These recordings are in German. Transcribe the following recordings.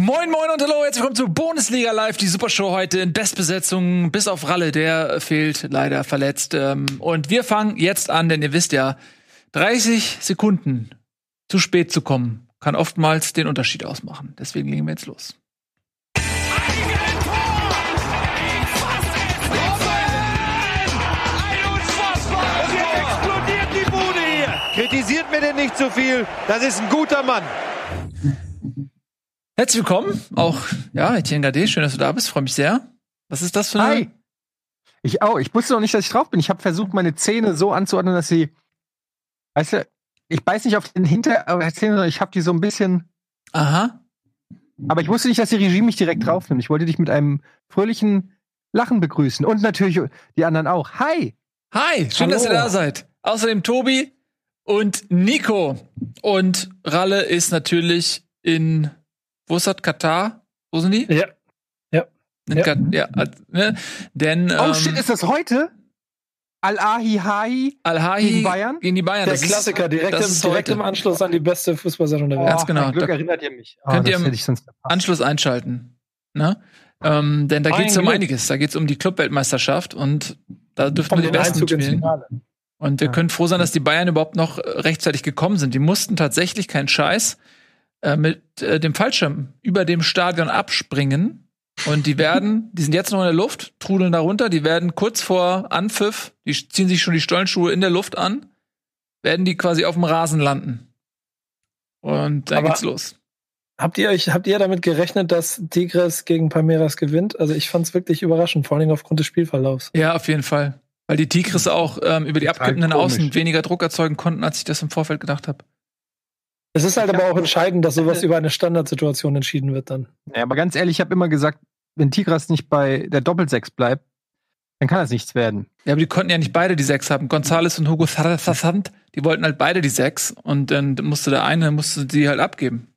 Moin, moin und hallo, herzlich willkommen zu Bundesliga Live, die Supershow heute in Bestbesetzung, bis auf Ralle, der fehlt leider verletzt. Ähm, und wir fangen jetzt an, denn ihr wisst ja, 30 Sekunden zu spät zu kommen, kann oftmals den Unterschied ausmachen. Deswegen legen wir jetzt los. Kritisiert mir denn nicht zu viel. Das ist ein guter Mann. Herzlich willkommen, auch ja, Etienne Gade, schön, dass du da bist, freue mich sehr. Was ist das für eine? Hi. Ich auch. Ich wusste noch nicht, dass ich drauf bin. Ich habe versucht, meine Zähne so anzuordnen, dass sie, weißt du, ich beiß nicht auf den Hinterzähne, sondern ich habe die so ein bisschen. Aha. Aber ich wusste nicht, dass die Regie mich direkt draufnimmt. Ich wollte dich mit einem fröhlichen Lachen begrüßen und natürlich die anderen auch. Hi. Hi, schön, Hallo. dass ihr da seid. Außerdem Tobi und Nico. Und Ralle ist natürlich in, wo ist das, Katar? Wo sind die? Ja. Ja. In Ja. Kat ja äh, ne? Denn Oh ähm, shit, ist das heute? Al-Ahi Hai Al-Hahi gegen Bayern? Gegen die Bayern. Der Das ist- Klassiker, direkt, das im, ist direkt im Anschluss an die beste Fußballsaison der Welt. Ganz genau. Mein Glück Da erinnert ihr mich. Oh, könnt das ihr im. Anschluss einschalten. Ne? Ähm, denn da Mein geht's um einiges. Da geht's um die Clubweltmeisterschaft und da dürften Vom wir die Besten spielen. Und wir Ja. können froh sein, dass die Bayern überhaupt noch rechtzeitig gekommen sind. Die mussten tatsächlich keinen Scheiß äh, mit äh, dem Fallschirm über dem Stadion abspringen. Und die werden, die sind jetzt noch in der Luft, trudeln da runter, die werden kurz vor Anpfiff, die ziehen sich schon die Stollenschuhe in der Luft an, werden die quasi auf dem Rasen landen. Und dann Aber- geht's los. Habt ihr euch, habt ihr damit gerechnet, dass Tigres gegen Palmeiras gewinnt? Also ich fand es wirklich überraschend, vor allem aufgrund des Spielverlaufs. Ja, auf jeden Fall. Weil die Tigris auch ähm, über die Total abkippenden komisch. Außen weniger Druck erzeugen konnten, als ich das im Vorfeld gedacht habe. Es ist halt Ich aber auch entscheidend, dass sowas über eine Standardsituation entschieden wird dann. Ja, aber ganz ehrlich, ich habe immer gesagt, wenn Tigras nicht bei der Doppelsechs bleibt, dann kann das nichts werden. Ja, aber die konnten ja nicht beide die sechs haben. Gonzales und Hugo Sassant, die wollten halt beide die sechs. Und dann musste der eine, musste die halt abgeben.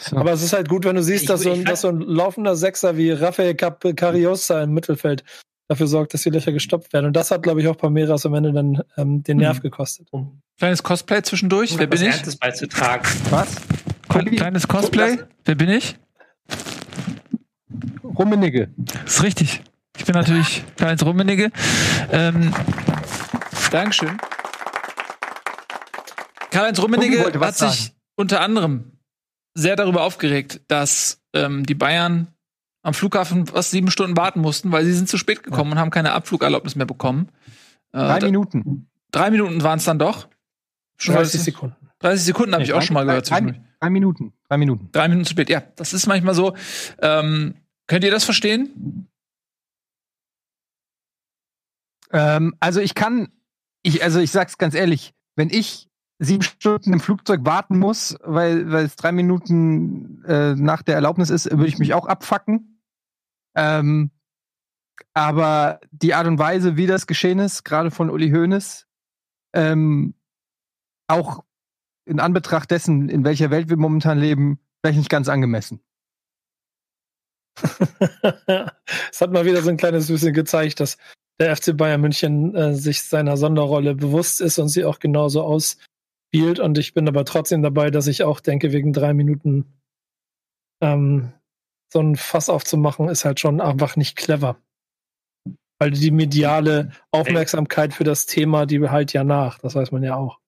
So. Aber es ist halt gut, wenn du siehst, Ich- dass, so ich ein, dass so ein laufender Sechser wie Rafael Cariosa im Mittelfeld dafür sorgt, dass die Löcher gestoppt werden. Und das hat, glaube ich, auch Palmeiras am Ende dann ähm, den Nerv Mhm. gekostet. Kleines Cosplay zwischendurch. Wer bin ich? Ernstes beizutragen. Was? Kleines Cosplay. Wer bin ich? Rummenigge. Das ist richtig. Ich bin natürlich Karl-Heinz Rummenigge. Ähm, Dankeschön. Karl-Heinz Rummenigge hat sich sagen. unter anderem sehr darüber aufgeregt, dass ähm, die Bayern am Flughafen fast sieben Stunden warten mussten, weil sie sind zu spät gekommen und haben keine Abflugerlaubnis mehr bekommen. Äh, Drei Minuten. drei Minuten waren es dann doch. Schon 30 30, Sekunden. 30 Sekunden habe Nee, ich auch drei- schon mal gehört. drei-. Drei Minuten. Drei Minuten. Drei Minuten zu spät, ja. Das ist manchmal so. Ähm, könnt ihr das verstehen? Ähm, also ich kann, ich, also ich sag's ganz ehrlich, wenn ich sieben Stunden im Flugzeug warten muss, weil, weil es drei Minuten äh, nach der Erlaubnis ist, würde ich mich auch abfacken. Ähm, aber die Art und Weise, wie das geschehen ist, gerade von Uli Hoeneß, ähm, auch in Anbetracht dessen, in welcher Welt wir momentan leben, vielleicht nicht ganz angemessen. Es hat mal wieder so ein kleines bisschen gezeigt, dass der FC Bayern München äh, sich seiner Sonderrolle bewusst ist und sie auch genauso ausspielt. Und ich bin aber trotzdem dabei, dass ich auch denke, wegen drei Minuten ähm, so ein Fass aufzumachen, ist halt schon einfach nicht clever. Weil die mediale Aufmerksamkeit für das Thema, die halt ja nach. Das weiß man ja auch.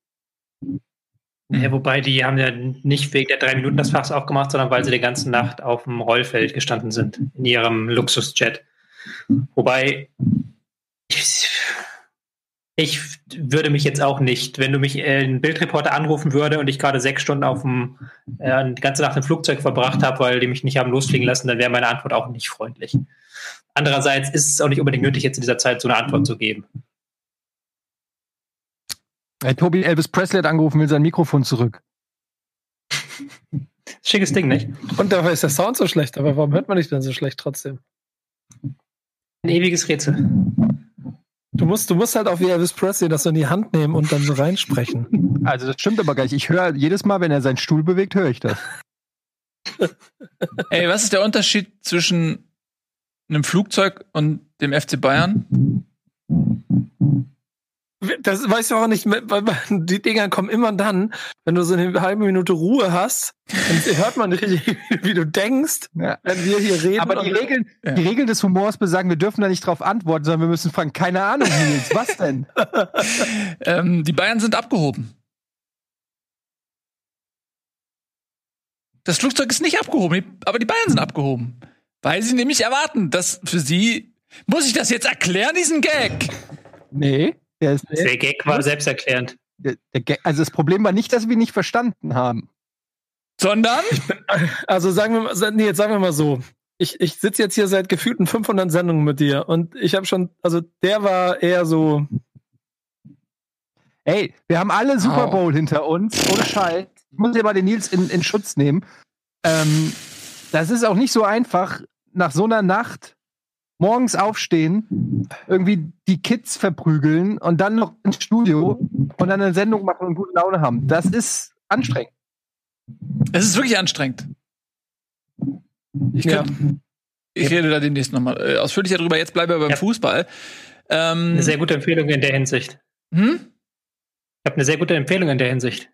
Ja, wobei die haben ja nicht wegen der drei Minuten das Fass aufgemacht, sondern weil sie die ganze Nacht auf dem Rollfeld gestanden sind, in ihrem Luxusjet. Wobei ich würde mich jetzt auch nicht, wenn du mich äh, ein Bildreporter anrufen würde und ich gerade sechs Stunden auf dem äh, die ganze Nacht im Flugzeug verbracht habe, weil die mich nicht haben losfliegen lassen, dann wäre meine Antwort auch nicht freundlich. Andererseits ist es auch nicht unbedingt nötig, jetzt in dieser Zeit so eine Antwort zu geben. Hey, Tobi Elvis Presley hat angerufen, will sein Mikrofon zurück. Schickes Ding, nicht? Und dabei ist der Sound so schlecht, aber warum hört man dich denn so schlecht trotzdem? Ein ewiges Rätsel. Du musst, du musst halt auch wie Elvis Presley das so in die Hand nehmen und dann so reinsprechen. Also das stimmt aber gar nicht. Ich höre jedes Mal, wenn er seinen Stuhl bewegt, höre ich das. Ey, was ist der Unterschied zwischen einem Flugzeug und dem FC Bayern? Das weißt du auch nicht, weil die Dinger kommen immer dann, wenn du so eine halbe Minute Ruhe hast, dann hört man nicht richtig, wie du denkst, Ja. wenn wir hier reden. Aber die Regeln, Ja. die Regeln des Humors besagen, wir dürfen da nicht drauf antworten, sondern wir müssen fragen, keine Ahnung, Nils, was denn? Ähm, die Bayern sind abgehoben. Das Flugzeug ist nicht abgehoben, aber die Bayern sind abgehoben. Weil sie nämlich erwarten, dass für sie. Muss ich das jetzt erklären, diesen Gag? Nee, der ist Der Gag war selbsterklärend. der, der, Gag- also das Problem war nicht, dass wir ihn nicht verstanden haben. Sondern. Also sagen wir mal, nee, jetzt sagen wir mal so. Ich, ich sitze jetzt hier seit gefühlten 500 Sendungen mit dir und ich habe schon, also der war eher so, Ey, wir haben alle Super. Bowl hinter uns, ohne Scheiß. Ich muss dir mal den Nils in, in Schutz nehmen. Ähm, das ist auch nicht so einfach, nach so einer Nacht morgens aufstehen, irgendwie die Kids verprügeln und dann noch ins Studio und dann eine Sendung machen und gute Laune haben. Das ist anstrengend. Es ist wirklich anstrengend. Ich, Ja. könnt, ich rede da demnächst nochmal äh, ausführlicher drüber. Jetzt bleiben wir beim Ja. Fußball. Ähm, Eine sehr gute Empfehlung in der Hinsicht. hm? Ich habe eine sehr gute Empfehlung in der Hinsicht.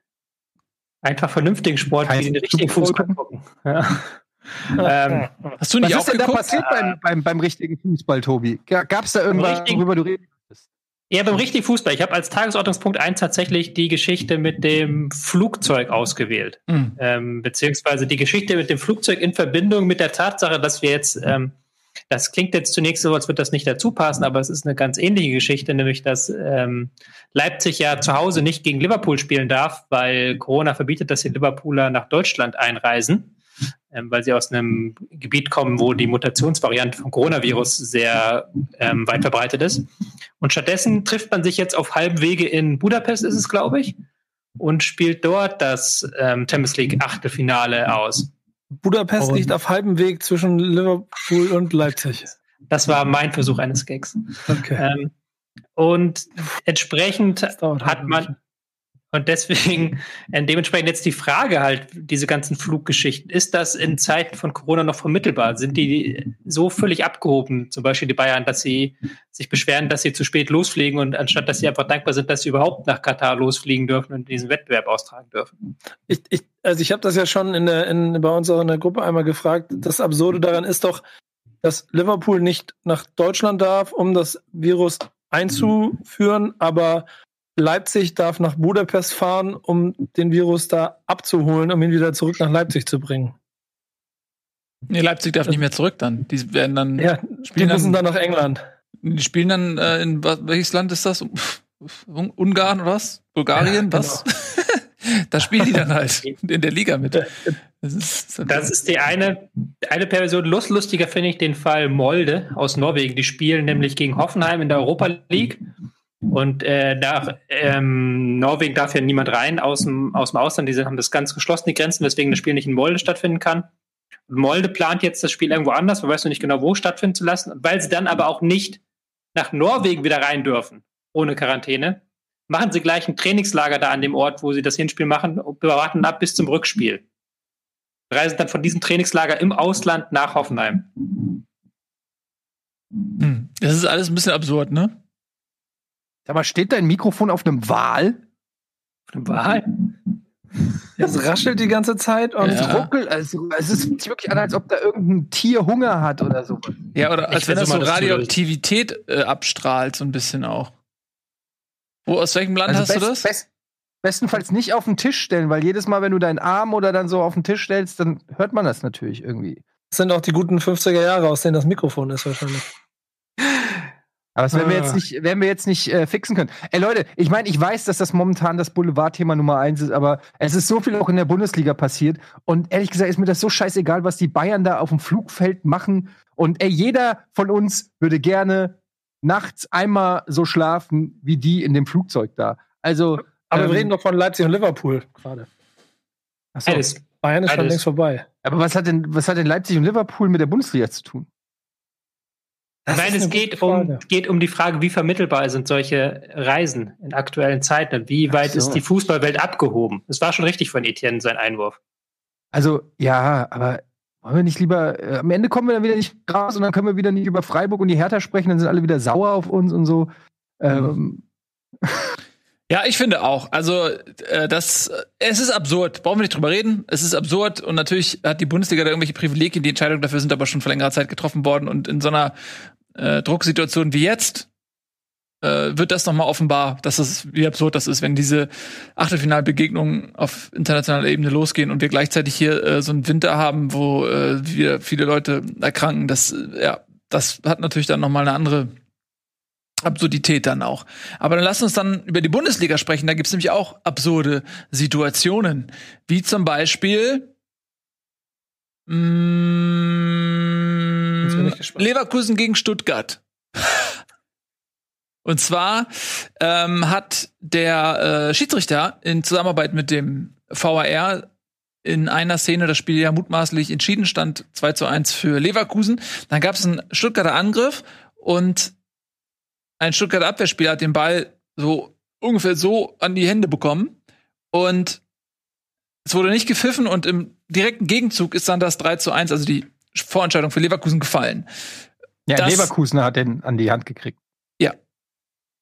Einfach vernünftigen Sport, Heißt, wie den richtigen Fußball gucken. Ja. Ähm, Hast du Was nicht ist denn da passiert beim, beim, beim richtigen Fußball, Tobi? Gab es da irgendwas, worüber du reden möchtest? Ja, beim richtigen Fußball. Ich habe als Tagesordnungspunkt 1 tatsächlich die Geschichte mit dem Flugzeug ausgewählt. Hm. Ähm, beziehungsweise die Geschichte mit dem Flugzeug in Verbindung mit der Tatsache, dass wir jetzt, ähm, das klingt jetzt zunächst so, als würde das nicht dazu passen, aber es ist eine ganz ähnliche Geschichte, nämlich dass ähm, Leipzig ja zu Hause nicht gegen Liverpool spielen darf, weil Corona verbietet, dass die Liverpooler nach Deutschland einreisen, weil sie aus einem Gebiet kommen, wo die Mutationsvariante vom Coronavirus sehr ähm, weit verbreitet ist. Und stattdessen trifft man sich jetzt auf halbem Wege in Budapest, ist es, glaube ich, und spielt dort das ähm, Champions League Achtelfinale aus. Budapest Und- liegt auf halbem Weg zwischen Liverpool und Leipzig. Das war mein Versuch eines Gags. Okay. Ähm, und entsprechend halt hat man. Und deswegen, äh, dementsprechend jetzt die Frage halt, diese ganzen Fluggeschichten, ist das in Zeiten von Corona noch vermittelbar? Sind die so völlig abgehoben, zum Beispiel die Bayern, dass sie sich beschweren, dass sie zu spät losfliegen und anstatt, dass sie einfach dankbar sind, dass sie überhaupt nach Katar losfliegen dürfen und diesen Wettbewerb austragen dürfen? Ich, ich, also ich habe das ja schon in der, in, bei uns auch in der Gruppe einmal gefragt. Das Absurde daran ist doch, dass Liverpool nicht nach Deutschland darf, um das Virus einzuführen, aber Leipzig darf nach Budapest fahren, um den Virus da abzuholen, um ihn wieder zurück nach Leipzig zu bringen. Nee, Leipzig darf nicht mehr zurück dann. Die werden dann. Ja, die Spielen müssen dann- dann nach England. Die spielen dann äh, in welches Land ist das? Un- Ungarn oder was? Bulgarien? Ja, was? da spielen die dann halt in der Liga mit. Das ist, Das ist die eine, eine Perversion. Lust, lustiger finde ich den Fall Molde aus Norwegen. Die spielen nämlich gegen Hoffenheim in der Europa League. Und äh, nach ähm, Norwegen darf ja niemand rein aus dem, aus dem Ausland. Die haben das ganz geschlossen, die Grenzen, weswegen das Spiel nicht in Molde stattfinden kann. Molde plant jetzt das Spiel irgendwo anders, man weiß noch nicht genau, wo stattfinden zu lassen. Weil sie dann aber auch nicht nach Norwegen wieder rein dürfen, ohne Quarantäne, machen sie gleich ein Trainingslager da an dem Ort, wo sie das Hinspiel machen und warten ab bis zum Rückspiel reisen dann von diesem Trainingslager im Ausland nach Hoffenheim. Hm. das ist alles ein bisschen absurd, ne? Aber steht dein Mikrofon auf einem Wal? Wahl? Es raschelt die ganze Zeit und Ja. Ruckel, also es ist wirklich an, als ob da irgendein Tier Hunger hat oder so. Ja, oder als Ich wenn das so mal, Radioaktivität äh, abstrahlt, so ein bisschen auch. Wo, aus welchem Land hast du best- das? best- bestenfalls nicht auf den Tisch stellen, weil jedes Mal, wenn du deinen Arm oder dann so auf den Tisch stellst, dann hört man das natürlich irgendwie. das sind auch die guten 50er Jahre, aus denen das Mikrofon ist wahrscheinlich. Aber das werden wir Ah. jetzt nicht, werden wir jetzt nicht äh, fixen können. Ey Leute, ich meine, ich weiß, dass das momentan das Boulevardthema Nummer eins ist, aber es ist so viel auch in der Bundesliga passiert. Und ehrlich gesagt ist mir das so scheißegal, was die Bayern da auf dem Flugfeld machen. Und ey, jeder von uns würde gerne nachts einmal so schlafen wie die in dem Flugzeug da. Also, Aber Ähm, wir reden doch von Leipzig und Liverpool gerade. achso. Bayern ist schon längst vorbei. aber was hat denn, was hat denn Leipzig und Liverpool mit der Bundesliga zu tun? Das Nein, es geht um, geht um die Frage, wie vermittelbar sind solche Reisen in aktuellen Zeiten und wie weit so. ist die Fußballwelt abgehoben? Es war schon richtig von Etienne sein Einwurf. Also, ja, aber wollen wir nicht lieber, äh, am Ende kommen wir dann wieder nicht raus und dann können wir wieder nicht über Freiburg und die Hertha sprechen, dann sind alle wieder sauer auf uns und so. Ähm, Ja, ich finde auch. Also äh, das, es ist absurd. Brauchen wir nicht drüber reden. Es ist absurd und natürlich hat die Bundesliga da irgendwelche Privilegien. Die Entscheidungen dafür sind aber schon vor längerer Zeit getroffen worden und in so einer äh, Drucksituation wie jetzt äh, wird das nochmal offenbar, dass es wie absurd das ist, wenn diese Achtelfinalbegegnungen auf internationaler Ebene losgehen und wir gleichzeitig hier äh, so einen Winter haben, wo äh, wir viele Leute erkranken. Das, äh, ja, das hat natürlich dann nochmal eine andere Absurdität dann auch. Aber dann lass uns dann über die Bundesliga sprechen. Da gibt's nämlich auch absurde Situationen. Wie zum Beispiel mh, Leverkusen gegen Stuttgart. Und zwar ähm, hat der äh, Schiedsrichter in Zusammenarbeit mit dem VAR in einer Szene das Spiel ja mutmaßlich entschieden stand 2 zu 1 für Leverkusen. Dann gab es einen Stuttgarter Angriff und ein Stuttgarter Abwehrspieler hat den Ball so ungefähr so an die Hände bekommen und es wurde nicht gepfiffen und im direkten Gegenzug ist dann das 3 zu 1, also die Vorentscheidung für Leverkusen gefallen. Ja, das, Leverkusen hat den an die Hand gekriegt. Ja.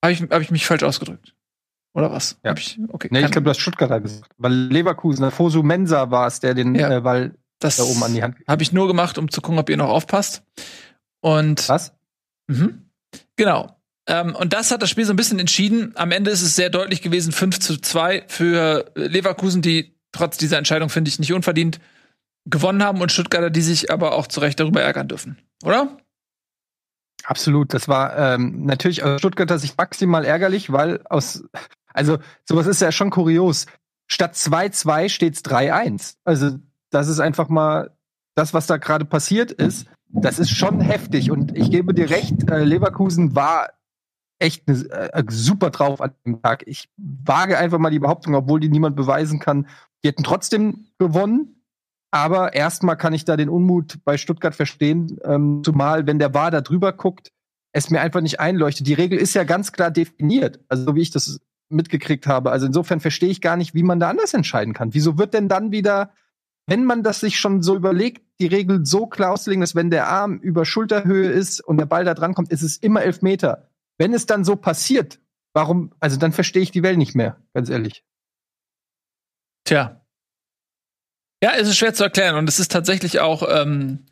Habe ich, hab ich mich falsch ausgedrückt? Oder was? Ja. Hab ich, okay. Nee, ich glaube, du hast Stuttgarter gesagt. Weil Leverkusen, Fosu Mensa war es, der den Ja. äh, Ball das da oben an die Hand Habe ich nur gemacht, um zu gucken, ob ihr noch aufpasst. Und Was? Mhm. Genau. Ähm, und das hat das Spiel so ein bisschen entschieden. Am Ende ist es sehr deutlich gewesen, 5 zu 2 für Leverkusen, die trotz dieser Entscheidung, finde ich, nicht unverdient gewonnen haben und Stuttgarter, die sich aber auch zu Recht darüber ärgern dürfen. Oder? Absolut. Das war ähm, natürlich aus Stuttgarter Sicht maximal ärgerlich, weil aus, also sowas ist ja schon kurios. Statt 2-2 steht's 3-1. Also das ist einfach mal das, was da gerade passiert ist. Das ist schon heftig. Und ich gebe dir recht, äh, Leverkusen war echt ne, äh, super drauf an dem Tag. Ich wage einfach mal die Behauptung, obwohl die niemand beweisen kann, die hätten trotzdem gewonnen. Aber erstmal kann ich da den Unmut bei Stuttgart verstehen, ähm, zumal wenn der VAR da drüber guckt, es mir einfach nicht einleuchtet. Die Regel ist ja ganz klar definiert, also so wie ich das mitgekriegt habe. Also insofern verstehe ich gar nicht, wie man da anders entscheiden kann. Wieso wird denn dann wieder, wenn man das sich schon so überlegt, die Regel so klar auszulegen, dass wenn der Arm über Schulterhöhe ist und der Ball da dran kommt, ist es immer elf Meter. Wenn es dann so passiert, warum, also dann verstehe ich die Welt nicht mehr, ganz ehrlich. Tja. Ja, es ist schwer zu erklären und es ist tatsächlich auch ähm,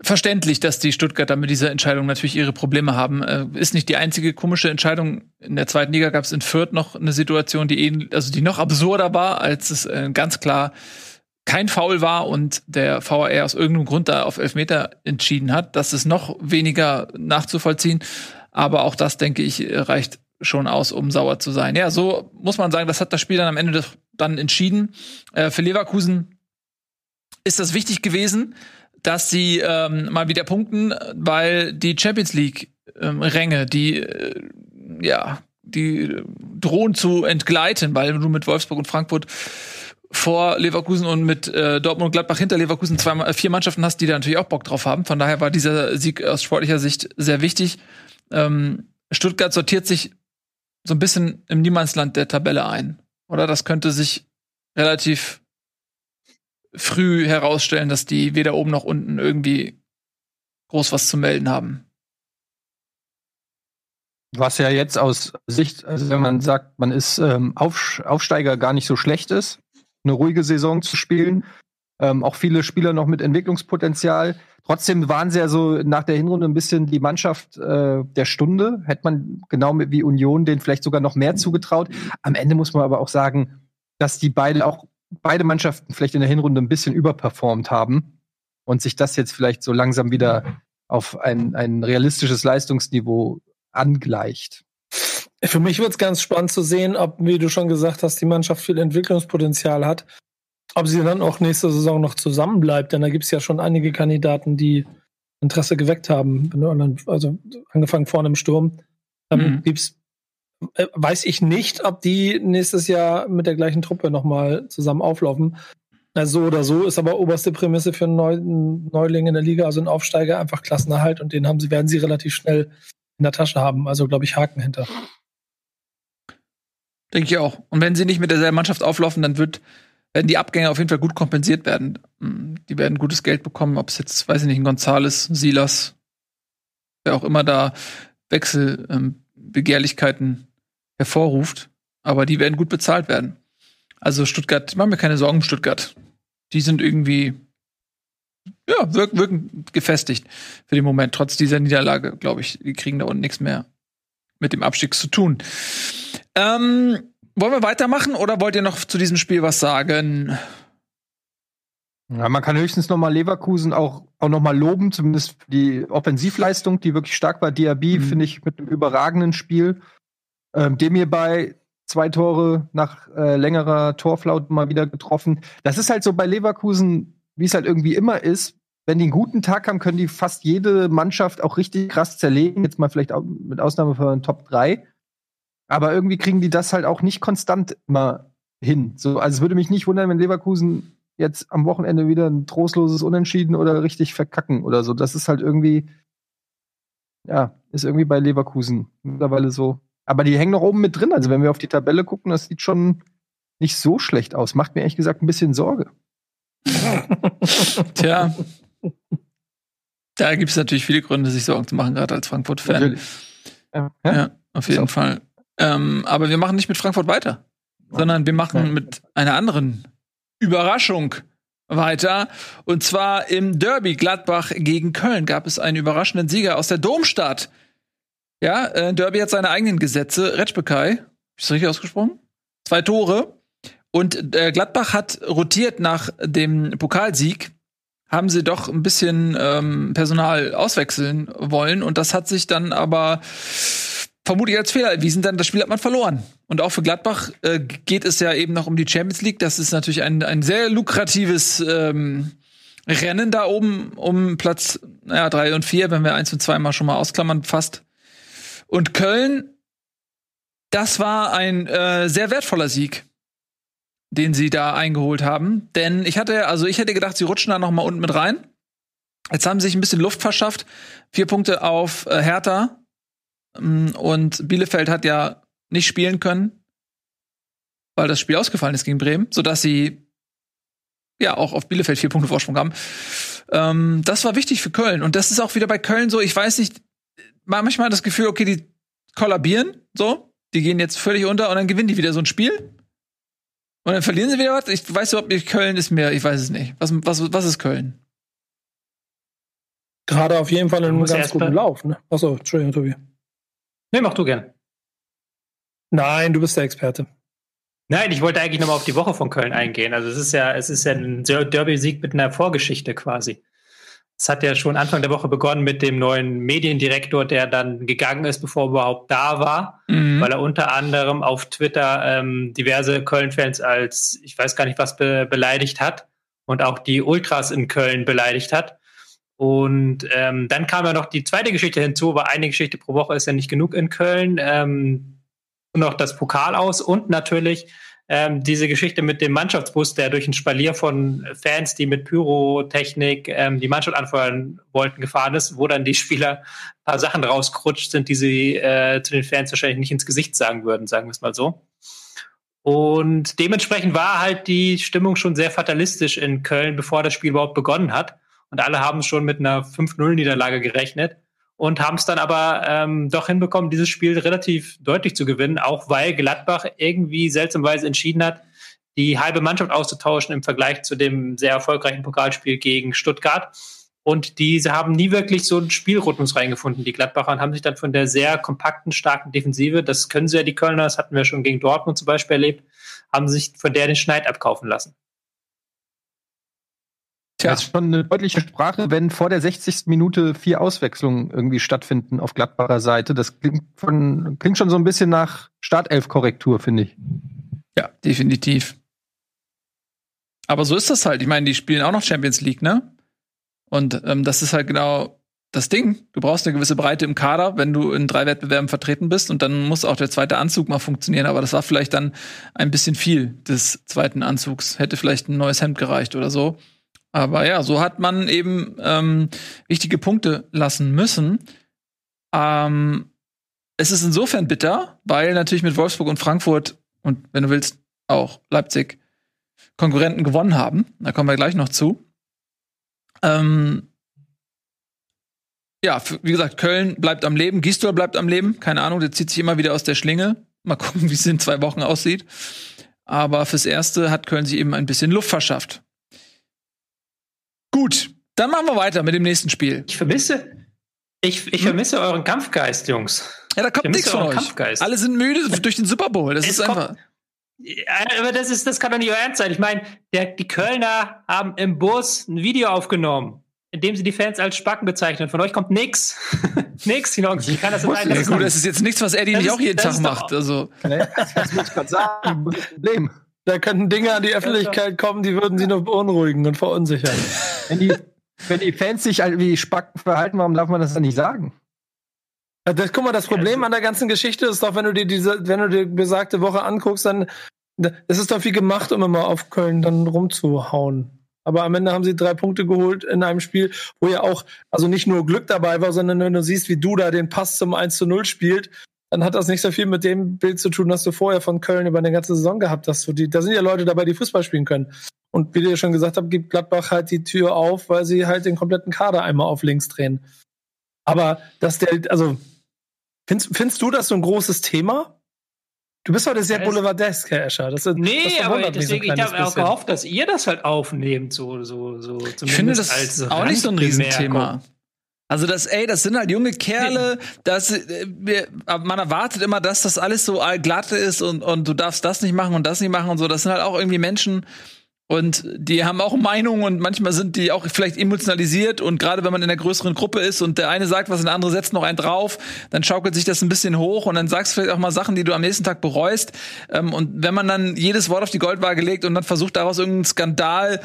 verständlich, dass die Stuttgarter mit dieser Entscheidung natürlich ihre Probleme haben. Äh, ist nicht die einzige komische Entscheidung. In der zweiten Liga gab es in Fürth noch eine Situation, die also die noch absurder war, als es äh, ganz klar kein Foul war und der VAR aus irgendeinem Grund da auf Elfmeter entschieden hat. Das ist noch weniger nachzuvollziehen. Aber auch das, denke ich, reicht schon aus, um sauer zu sein. Ja, so muss man sagen, das hat das Spiel dann am Ende dann entschieden. Äh, für Leverkusen ist das wichtig gewesen, dass sie ähm, mal wieder punkten, weil die Champions League ähm, Ränge, die äh, ja, die drohen zu entgleiten, weil du mit Wolfsburg und Frankfurt vor Leverkusen und mit äh, Dortmund und Gladbach hinter Leverkusen zwei, äh, vier Mannschaften hast, die da natürlich auch Bock drauf haben. Von daher war dieser Sieg aus sportlicher Sicht sehr wichtig. Ähm, Stuttgart sortiert sich so ein bisschen im Niemandsland der Tabelle ein. Oder das könnte sich relativ früh herausstellen, dass die weder oben noch unten irgendwie groß was zu melden haben. Was ja jetzt aus Sicht, also wenn man sagt, man ist ähm, Auf, Aufsteiger gar nicht so schlecht ist, eine ruhige Saison zu spielen. Ähm, auch viele Spieler noch mit Entwicklungspotenzial. Trotzdem waren sie ja so nach der Hinrunde ein bisschen die Mannschaft äh, der Stunde. Hätte man genau wie Union den vielleicht sogar noch mehr zugetraut. Am Ende muss man aber auch sagen, dass die beide auch beide Mannschaften vielleicht in der Hinrunde ein bisschen überperformt haben und sich das jetzt vielleicht so langsam wieder auf ein, ein realistisches Leistungsniveau angleicht. Für mich wird es ganz spannend zu sehen, ob, wie du schon gesagt hast, die Mannschaft viel Entwicklungspotenzial hat. Ob sie dann auch nächste Saison noch zusammenbleibt, denn da gibt es ja schon einige Kandidaten, die Interesse geweckt haben. Also angefangen vorne im Sturm. Dann Mhm. gibt's, äh, weiß ich nicht, ob die nächstes Jahr mit der gleichen Truppe nochmal zusammen auflaufen. Also so oder so ist aber oberste Prämisse für einen Neuling in der Liga, also ein Aufsteiger, einfach Klassenerhalt und den haben sie, werden sie relativ schnell in der Tasche haben. Also glaube ich Haken hinter. Denke ich auch. Und wenn sie nicht mit derselben Mannschaft auflaufen, dann wird, werden die Abgänge auf jeden Fall gut kompensiert werden. Mm, Die werden gutes Geld bekommen, ob es jetzt, weiß ich nicht, ein Gonzales, Silas, wer auch immer da Wechselbegehrlichkeiten hervorruft. Aber die werden gut bezahlt werden. Also Stuttgart, ich mache mir keine Sorgen, Stuttgart. Die sind irgendwie, ja, wirken, wirken gefestigt für den Moment. Trotz dieser Niederlage, glaube ich, die kriegen da unten nichts mehr mit dem Abstieg zu tun. Ähm, wollen wir weitermachen oder wollt ihr noch zu diesem Spiel was sagen? Ja, man kann höchstens noch mal Leverkusen auch, auch noch mal loben, zumindest die Offensivleistung, die wirklich stark war. Diaby, mhm. finde ich, mit einem überragenden Spiel. Ähm, dem hier bei zwei Tore nach äh, längerer Torflaut mal wieder getroffen. Das ist halt so bei Leverkusen, wie es halt irgendwie immer ist. Wenn die einen guten Tag haben, können die fast jede Mannschaft auch richtig krass zerlegen. Jetzt mal vielleicht auch mit Ausnahme von Top 3. Aber irgendwie kriegen die das halt auch nicht konstant immer hin. So, also es würde mich nicht wundern, wenn Leverkusen jetzt am Wochenende wieder ein trostloses Unentschieden oder richtig verkacken oder so. Das ist halt irgendwie, ja, ist irgendwie bei Leverkusen mittlerweile so. Aber die hängen noch oben mit drin. Also wenn wir auf die Tabelle gucken, das sieht schon nicht so schlecht aus. Macht mir ehrlich gesagt ein bisschen Sorge. Tja. Da gibt es natürlich viele Gründe, sich Sorgen zu machen, gerade als Frankfurt-Fan. Ja. ja. auf jeden Fall. Ähm, aber wir machen nicht mit Frankfurt weiter, sondern wir machen mit einer anderen Überraschung weiter. Und zwar im Derby Gladbach gegen Köln gab es einen überraschenden Sieger aus der Domstadt. Ja, äh, Derby hat seine eigenen Gesetze. Retschbekai, ist das richtig ausgesprochen? Zwei Tore. Und äh, Gladbach hat rotiert nach dem Pokalsieg, haben sie doch ein bisschen ähm, Personal auswechseln wollen. Und das hat sich dann aber vermutlich als Fehler erwiesen, denn das Spiel hat man verloren. Und auch für Gladbach äh, geht es ja eben noch um die Champions League. Das ist natürlich ein, ein sehr lukratives ähm, Rennen da oben um Platz naja, drei und vier, wenn wir eins und zwei mal schon mal ausklammern, fast. Und Köln, das war ein äh, sehr wertvoller Sieg, den sie da eingeholt haben. Denn ich hatte, also ich hätte gedacht, sie rutschen da noch mal unten mit rein. Jetzt haben sie sich ein bisschen Luft verschafft. Vier Punkte auf äh, Hertha, und Bielefeld hat ja nicht spielen können, weil das Spiel ausgefallen ist gegen Bremen, sodass sie ja auch auf Bielefeld vier Punkte Vorsprung haben. Ähm, das war wichtig für Köln. Und das ist auch wieder bei Köln so, ich weiß nicht, manchmal das Gefühl, okay, die kollabieren, so, die gehen jetzt völlig unter und dann gewinnen die wieder so ein Spiel. Und dann verlieren sie wieder was. Ich weiß überhaupt nicht, Köln ist mir, ich weiß es nicht. Was, was, was ist Köln? Gerade auf jeden Fall in einem ganz guten Lauf, ne? Achso, Entschuldigung, Tobi. Nee, mach du gern. Nein, du bist der Experte. Nein, ich wollte eigentlich nochmal auf die Woche von Köln eingehen. Also es ist ja, es ist ja ein Derby-Sieg mit einer Vorgeschichte quasi. Es hat ja schon Anfang der Woche begonnen mit dem neuen Mediendirektor, der dann gegangen ist, bevor er überhaupt da war, mhm. weil er unter anderem auf Twitter ähm, diverse Köln-Fans als, ich weiß gar nicht was, be beleidigt hat und auch die Ultras in Köln beleidigt hat. Und ähm, dann kam ja noch die zweite Geschichte hinzu, aber eine Geschichte pro Woche ist ja nicht genug in Köln. Ähm, noch das Pokal aus und natürlich ähm, diese Geschichte mit dem Mannschaftsbus, der durch ein Spalier von Fans, die mit Pyrotechnik ähm, die Mannschaft anfeuern wollten, gefahren ist, wo dann die Spieler ein paar Sachen rausgerutscht sind, die sie äh, zu den Fans wahrscheinlich nicht ins Gesicht sagen würden, sagen wir es mal so. Und dementsprechend war halt die Stimmung schon sehr fatalistisch in Köln, bevor das Spiel überhaupt begonnen hat und alle haben schon mit einer 5-0-Niederlage gerechnet und haben es dann aber ähm, doch hinbekommen, dieses Spiel relativ deutlich zu gewinnen, auch weil Gladbach irgendwie seltsamerweise entschieden hat, die halbe Mannschaft auszutauschen im Vergleich zu dem sehr erfolgreichen Pokalspiel gegen Stuttgart. Und diese haben nie wirklich so einen Spielrhythmus reingefunden, die Gladbacher, und haben sich dann von der sehr kompakten, starken Defensive, das können sie ja die Kölner, das hatten wir schon gegen Dortmund zum Beispiel erlebt, haben sich von der den Schneid abkaufen lassen. Tja. Das ist schon eine deutliche Sprache, wenn vor der 60. Minute vier Auswechslungen irgendwie stattfinden auf Gladbacher Seite. Das klingt, von, klingt schon so ein bisschen nach Startelf-Korrektur, finde ich. Ja, definitiv. Aber so ist das halt. Ich meine, die spielen auch noch Champions League, ne? Und ähm, das ist halt genau das Ding. Du brauchst eine gewisse Breite im Kader, wenn du in drei Wettbewerben vertreten bist. Und dann muss auch der zweite Anzug mal funktionieren. Aber das war vielleicht dann ein bisschen viel des zweiten Anzugs. Hätte vielleicht ein neues Hemd gereicht oder so. Aber ja, so hat man eben ähm, wichtige Punkte lassen müssen. Ähm, es ist insofern bitter, weil natürlich mit Wolfsburg und Frankfurt und wenn du willst auch Leipzig Konkurrenten gewonnen haben. Da kommen wir gleich noch zu. Ähm, ja, wie gesagt, Köln bleibt am Leben, Gisdol bleibt am Leben. Keine Ahnung, der zieht sich immer wieder aus der Schlinge. Mal gucken, wie es in zwei Wochen aussieht. Aber fürs Erste hat Köln sich eben ein bisschen Luft verschafft. Gut, dann machen wir weiter mit dem nächsten Spiel. Ich vermisse, ich, ich Hm? vermisse euren Kampfgeist, Jungs. Ja, da kommt nichts von euch. Kampfgeist. Alle sind müde durch den Super Bowl. Das Es ist einfach. Aber das ist, das kann doch nicht euer Ernst sein. Ich meine, der, die Kölner haben im Bus ein Video aufgenommen, in dem sie die Fans als Spacken bezeichnen. Von euch kommt nix. nix, Jungs. Wie kann das sein? Ja, Das gut, ist- das ist jetzt nichts, was Eddie Das nicht ist- auch jeden Tag macht. Also, Ne? Das muss ich gerade sagen. Problem. Da könnten Dinge an die Öffentlichkeit kommen, die würden sie nur beunruhigen und verunsichern. Wenn die, wenn die Fans sich halt wie Spacken verhalten, warum darf man das dann nicht sagen? Das, guck mal, das Problem an der ganzen Geschichte ist doch, wenn du dir diese, wenn du dir besagte Woche anguckst, dann es ist doch viel gemacht, um immer auf Köln dann rumzuhauen. Aber am Ende haben sie drei Punkte geholt in einem Spiel, wo ja auch, also nicht nur Glück dabei war, sondern wenn du siehst, wie du da den Pass zum 1 zu 0 spielt, dann hat das nicht so viel mit dem Bild zu tun, das du vorher von Köln über eine ganze Saison gehabt hast. Die, da sind ja Leute dabei, die Fußball spielen können. Und wie du ja schon gesagt hast, gibt Gladbach halt die Tür auf, weil sie halt den kompletten Kader einmal auf links drehen. Aber dass der, also, findest, findest du das so ein großes Thema? Du bist heute sehr Es- boulevardesk, Herr Escher. Das, das Nee, aber verwundert mich so deswegen, ich habe auch gehofft, dass ihr das halt aufnehmt, so, so, so. ich finde das als auch nicht so ein. Riesenthema. Also das, ey, das sind halt junge Kerle, das, äh, wir, man erwartet immer, dass das alles so allglatt ist und, und du darfst das nicht machen und das nicht machen und so. Das sind halt auch irgendwie Menschen und die haben auch Meinungen und manchmal sind die auch vielleicht emotionalisiert und gerade wenn man in einer größeren Gruppe ist und der eine sagt was und der andere setzt noch einen drauf, dann schaukelt sich das ein bisschen hoch und dann sagst du vielleicht auch mal Sachen, die du am nächsten Tag bereust. Ähm, und wenn man dann jedes Wort auf die Goldwaage legt und dann versucht daraus irgendeinen Skandal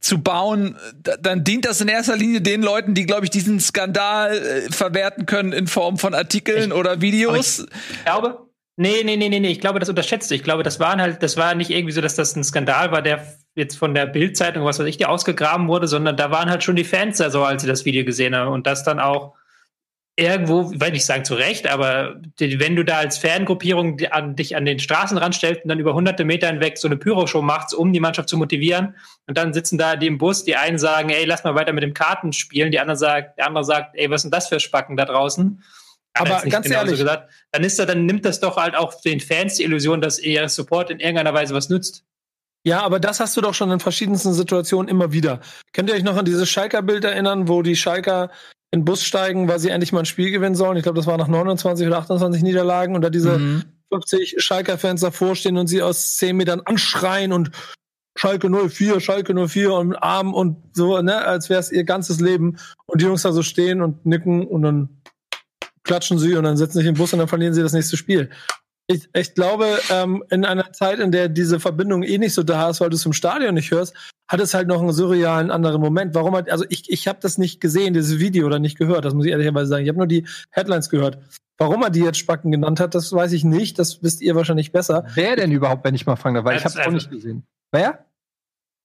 zu bauen, da- dann dient das in erster Linie den Leuten, die, glaube ich, diesen Skandal äh, verwerten können in Form von Artikeln oder Videos. Ich glaube, nee, nee, nee, nee, nee, ich glaube, das unterschätzt du. Ich glaube, das waren halt, das war nicht irgendwie so, dass das ein Skandal war, der jetzt von der Bildzeitung, was weiß ich, die ausgegraben wurde, sondern da waren halt schon die Fans da so, als sie das Video gesehen haben und das dann auch irgendwo, ich will nicht sagen zu Recht, aber die, wenn du da als Fangruppierung die, an, dich an den Straßenrand stellst und dann über hunderte Meter hinweg so eine Pyroshow machst, um die Mannschaft zu motivieren und dann sitzen da die im Bus, die einen sagen, ey, lass mal weiter mit dem Karten spielen, die andere sagt, der andere sagt, ey, was sind das für Spacken da draußen? Er Aber ganz ehrlich- gesagt. Dann ist er, dann nimmt das doch halt auch den Fans die Illusion, dass ihr Support in irgendeiner Weise was nützt. Ja, aber das hast du doch schon in verschiedensten Situationen immer wieder. Könnt ihr euch noch an dieses Schalker-Bild erinnern, wo die Schalker in den Bus steigen, weil sie endlich mal ein Spiel gewinnen sollen? Ich glaube, das war nach 29 oder 28 Niederlagen und da diese Mhm. 50 Schalker-Fans davor stehen und sie aus 10 Metern anschreien und Schalke 04, Schalke 04 und Arm und so, ne, als wäre es ihr ganzes Leben. Und die Jungs da so stehen und nicken und dann klatschen sie und dann setzen sich im Bus und dann verlieren sie das nächste Spiel. Ich, ich glaube, ähm, in einer Zeit, in der diese Verbindung eh nicht so da ist, weil du es im Stadion nicht hörst, hat es halt noch einen surrealen anderen Moment. Warum hat, also ich, ich habe das nicht gesehen, dieses Video oder nicht gehört, das muss ich ehrlicherweise sagen. Ich habe nur die Headlines gehört. Warum er die jetzt Spacken genannt hat, das weiß ich nicht. Das wisst ihr wahrscheinlich besser. Wer denn überhaupt, wenn ich mal fragen darf? Weil ich habe auch einfach- nicht gesehen. Wer?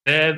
Äh,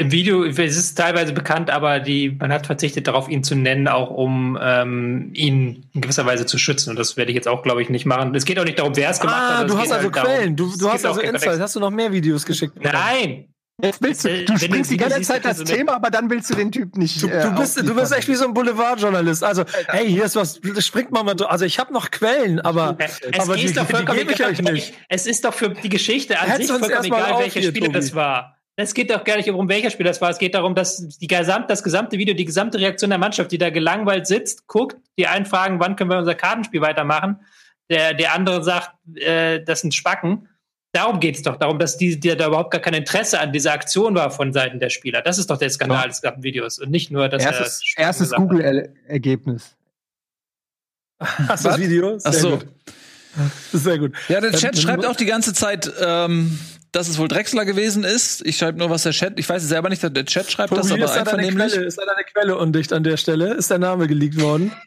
Im Video, es ist teilweise bekannt, aber die, man hat verzichtet darauf, ihn zu nennen, auch um ähm, ihn in gewisser Weise zu schützen. Und das werde ich jetzt auch, glaube ich, nicht machen. Es geht auch nicht darum, wer es gemacht hat. Ah, du hast also halt darum- Quellen. Du, es du geht hast auch also Insights. Hast du noch mehr Videos geschickt? Nein! Jetzt willst du, Äh, du springst du die ganze siehst, Zeit das du- Thema, aber dann willst du den Typ nicht. Du, äh, du, bist, du bist echt wie so ein Boulevardjournalist. Also, hey, hier ist was, springt mal mal durch. Also, ich habe noch Quellen, aber, Es aber ist doch vollkommen gebe ich egal. euch nicht. Es ist doch für die Geschichte an Hättest sich uns vollkommen egal, auf Spieler Tobi. das war. Es geht doch gar nicht um welcher Spieler das war. Es geht darum, dass die gesamt, das gesamte Video, die gesamte Reaktion der Mannschaft, die da gelangweilt sitzt, guckt, die einen fragen, wann können wir unser Kartenspiel weitermachen. Der, der andere sagt, äh, das sind Spacken. Darum geht es doch, darum, dass die, die da überhaupt gar kein Interesse an dieser Aktion war von Seiten der Spieler. Das ist doch der Skandal des gesamten Videos und nicht nur, dass Erstes, er erstes. Google-Ergebnis. Hast du das? Video? Ach so. gut. Sehr gut. Ja, der Ähm, Chat schreibt auch die ganze Zeit, ähm, dass es wohl Drexler gewesen ist. Ich schreibe nur, was der Chat. Ich weiß es selber nicht, der Chat schreibt das, Tobi, aber ist da, deine einvernehmlich. Quelle, ist da deine Quelle undicht an der Stelle? Ist der Name geleakt worden?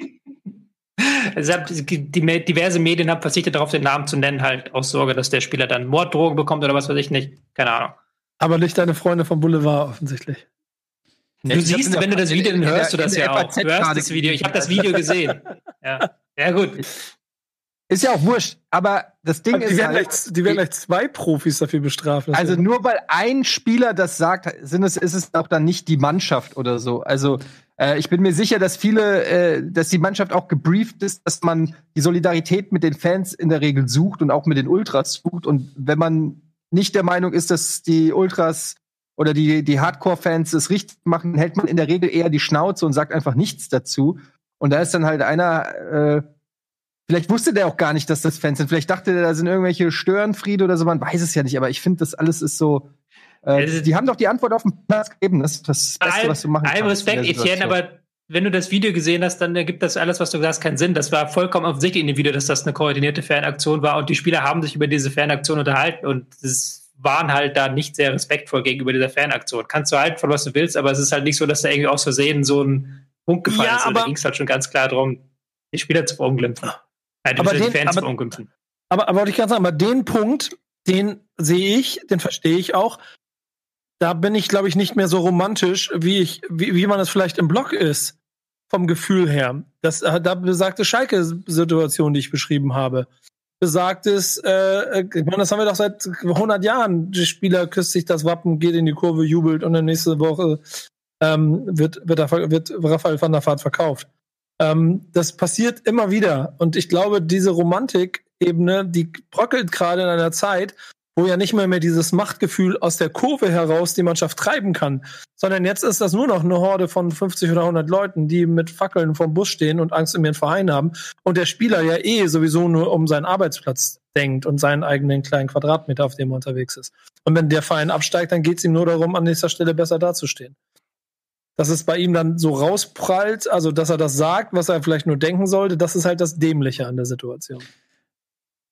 Die, die, diverse Medien haben verzichtet darauf, den Namen zu nennen, halt aus Sorge, dass der Spieler dann Morddrogen bekommt oder was weiß ich nicht. Keine Ahnung. Aber nicht deine Freunde vom Boulevard offensichtlich. Du Ich siehst, wenn du das Video, dann hörst du das ja auch. Du hörst gerade das Video. Ich habe das. Video gesehen. Ja, ja gut. Ist ja auch wurscht, aber das Ding Die ist werden, halt, gleich, die werden gleich zwei Profis dafür bestrafen. also nur weil ein Spieler das sagt, sind es, ist es auch dann nicht die Mannschaft oder so. Also Äh, ich bin mir sicher, dass viele, äh, dass die Mannschaft auch gebrieft ist, dass man die Solidarität mit den Fans in der Regel sucht und auch mit den Ultras sucht. Und wenn man nicht der Meinung ist, dass die Ultras oder die, die Hardcore-Fans es richtig machen, hält man in der Regel eher die Schnauze und sagt einfach nichts dazu. Und da ist dann halt einer, äh, vielleicht wusste der auch gar nicht, dass das Fans sind. Vielleicht dachte der, da sind irgendwelche Störenfriede oder so, man weiß es ja nicht. Aber ich finde, das alles ist so. Äh, die haben doch die Antwort auf den Platz gegeben. Das ist das Beste, was du machen kannst. Allem Respekt, Etienne, aber wenn du das Video gesehen hast, dann ergibt das alles, was du gesagt hast, keinen Sinn. Das war vollkommen offensichtlich in dem Video, dass das eine koordinierte Fanaktion war und die Spieler haben sich über diese Fanaktion unterhalten und es waren halt da nicht sehr respektvoll gegenüber dieser Fanaktion. Kannst du halt von was du willst, aber es ist halt nicht so, dass da irgendwie aus Versehen so ein Punkt gefallen ja, ist. Aber da ging es halt schon ganz klar darum, die Spieler zu verunglimpfen. Halt, aber den, Fans aber. Aber, aber wollte ich ganz sagen, aber den Punkt, den sehe ich, den verstehe ich auch. Da bin ich, glaube ich, nicht mehr so romantisch, wie ich, wie, wie man es vielleicht im Blog ist, vom Gefühl her. Das, äh, da besagte Schalke-Situation, die ich beschrieben habe besagtes, äh, äh, ich meine, das haben wir doch seit 100 Jahren. Der Spieler küsst sich das Wappen, geht in die Kurve, jubelt und dann nächste Woche ähm, wird, wird, wird Raphael van der Vaart verkauft. Ähm, das passiert immer wieder. Und ich glaube, diese Romantik-Ebene, die bröckelt gerade in einer Zeit, wo ja nicht mehr mehr dieses Machtgefühl aus der Kurve heraus die Mannschaft treiben kann, sondern jetzt ist das nur noch eine Horde von 50 oder 100 Leuten, die mit Fackeln vom Bus stehen und Angst um ihren Verein haben und der Spieler ja eh sowieso nur um seinen Arbeitsplatz denkt und seinen eigenen kleinen Quadratmeter, auf dem er unterwegs ist. Und wenn der Verein absteigt, dann geht es ihm nur darum, an nächster Stelle besser dazustehen. Dass es bei ihm dann so rausprallt, also dass er das sagt, was er vielleicht nur denken sollte, das ist halt das Dämliche an der Situation.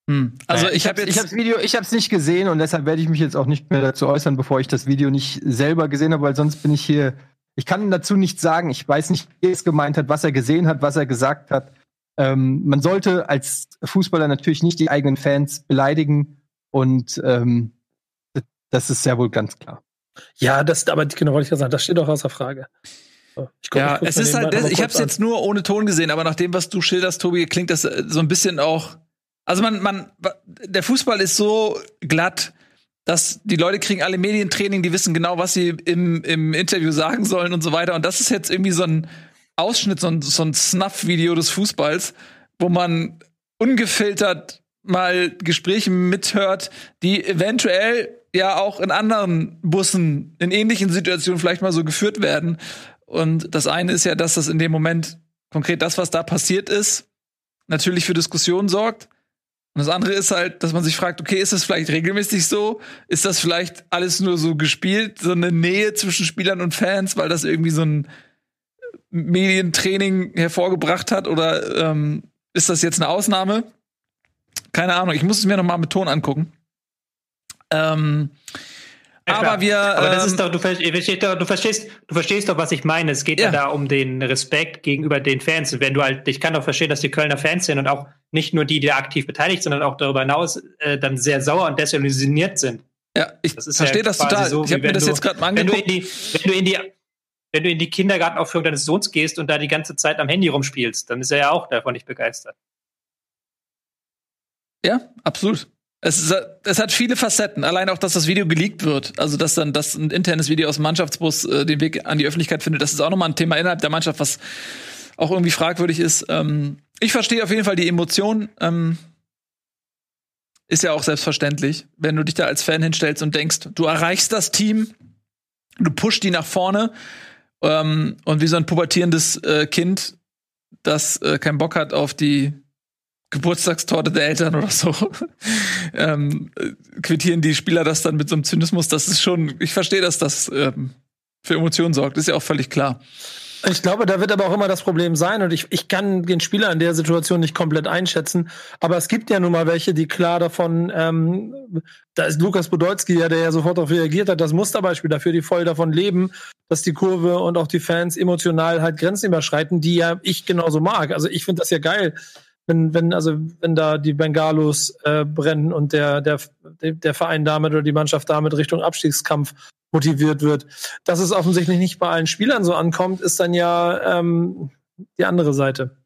Hm. Also ich habe ich habe Video, ich habe es nicht gesehen und deshalb werde ich mich jetzt auch nicht mehr dazu äußern, bevor ich das Video nicht selber gesehen habe, weil sonst bin ich hier. Ich kann dazu nichts sagen. Ich weiß nicht, wie er es gemeint hat, was er gesehen hat, was er gesagt hat. Ähm, man sollte als Fußballer natürlich nicht die eigenen Fans beleidigen und ähm, das ist sehr wohl ganz klar. Ja, das, aber genau wollte ich ja sagen, das steht doch außer Frage. Ich ja, es ist halt, ich habe es jetzt nur ohne Ton gesehen, aber nach dem, was du schilderst, Tobi, klingt das äh, so ein bisschen auch also man, man, der Fußball ist so glatt, dass die Leute kriegen alle Medientraining, die wissen genau, was sie im, im Interview sagen sollen und so weiter. Und das ist jetzt irgendwie so ein Ausschnitt, so ein, so ein Snuff-Video des Fußballs, wo man ungefiltert mal Gespräche mithört, die eventuell ja auch in anderen Bussen in ähnlichen Situationen vielleicht mal so geführt werden. Und das eine ist ja, dass das in dem Moment konkret das, was da passiert ist, natürlich für Diskussionen sorgt. Und das andere ist halt, dass man sich fragt, okay, ist das vielleicht regelmäßig so? Ist das vielleicht alles nur so gespielt, so eine Nähe zwischen Spielern und Fans, weil das irgendwie so ein Medientraining hervorgebracht hat? Oder ähm, ist das jetzt eine Ausnahme? Keine Ahnung, ich muss es mir noch mal mit Ton angucken. Ähm, aber wir. Aber das ist ähm, doch, du verstehst doch, du verstehst, du verstehst doch, was ich meine. Es geht ja. ja. da um den Respekt gegenüber den Fans. Und wenn du halt, ich kann doch verstehen, dass die Kölner Fans sind und auch nicht nur die, die da aktiv beteiligt sind, sondern auch darüber hinaus äh, dann sehr sauer und desillusioniert sind. Ja, ich das verstehe ja das total. So, ich habe mir das jetzt gerade mal angeguckt. Wenn du, in die, wenn du in die wenn du in die Kindergartenaufführung deines Sohns gehst und da die ganze Zeit am Handy rumspielst, dann ist er ja auch davon nicht begeistert. Ja, absolut. Es, es hat viele Facetten. Allein auch, dass das Video geleakt wird. Also, dass dann das ein internes Video aus dem Mannschaftsbus äh, den Weg an die Öffentlichkeit findet. Das ist auch nochmal ein Thema innerhalb der Mannschaft, was auch irgendwie fragwürdig ist. Ähm, ich verstehe auf jeden Fall die Emotion. Ähm, ist ja auch selbstverständlich, wenn du dich da als Fan hinstellst und denkst, du erreichst das Team, du pushst die nach vorne ähm, und wie so ein pubertierendes äh, Kind, das äh, keinen Bock hat auf die Geburtstagstorte der Eltern oder so, ähm, quittieren die Spieler das dann mit so einem Zynismus. Das ist schon, ich verstehe, dass das ähm, für Emotionen sorgt, ist ja auch völlig klar. Ich glaube, da wird aber auch immer das Problem sein und ich, ich kann den Spieler in der Situation nicht komplett einschätzen, aber es gibt ja nun mal welche, die klar davon, ähm, da ist Lukas Podolski ja, der ja sofort darauf reagiert hat, das Musterbeispiel dafür, die voll davon leben, dass die Kurve und auch die Fans emotional halt Grenzen überschreiten, die ja ich genauso mag. Also ich finde das ja geil, wenn, wenn, also, wenn da die Bengalos äh, brennen und der, der, der Verein damit oder die Mannschaft damit Richtung Abstiegskampf motiviert wird. Dass es offensichtlich nicht bei allen Spielern so ankommt, ist dann ja ähm, die andere Seite.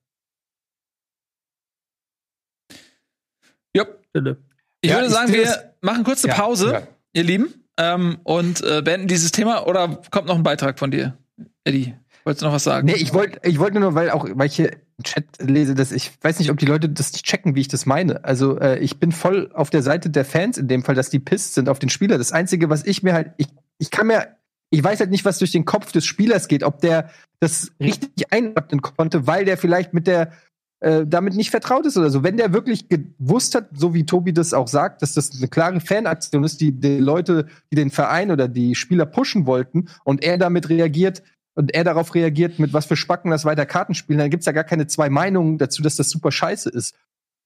Ja. Philipp. Ich ja, würde sagen, wir machen kurze ja, Pause, ja. ihr Lieben, ähm, und äh, beenden dieses Thema. Oder kommt noch ein Beitrag von dir, Eddie? Wolltest du noch was sagen? Nee, ich wollte ich wollte nur, weil auch, weil ich hier Chat lese, dass ich weiß nicht, ob die Leute das nicht checken, wie ich das meine. Also äh, ich bin voll auf der Seite der Fans in dem Fall, dass die pisst sind auf den Spieler. Das Einzige, was ich mir halt, ich, ich kann mir, ich weiß halt nicht, was durch den Kopf des Spielers geht, ob der das richtig einordnen konnte, weil der vielleicht mit der äh, damit nicht vertraut ist oder so. Wenn der wirklich gewusst hat, so wie Tobi das auch sagt, dass das eine klare Fanaktion ist, die die Leute, die den Verein oder die Spieler pushen wollten und er damit reagiert, und er darauf reagiert, mit was für Spacken das weiter Karten spielen, dann gibt's ja gar keine zwei Meinungen dazu, dass das super scheiße ist.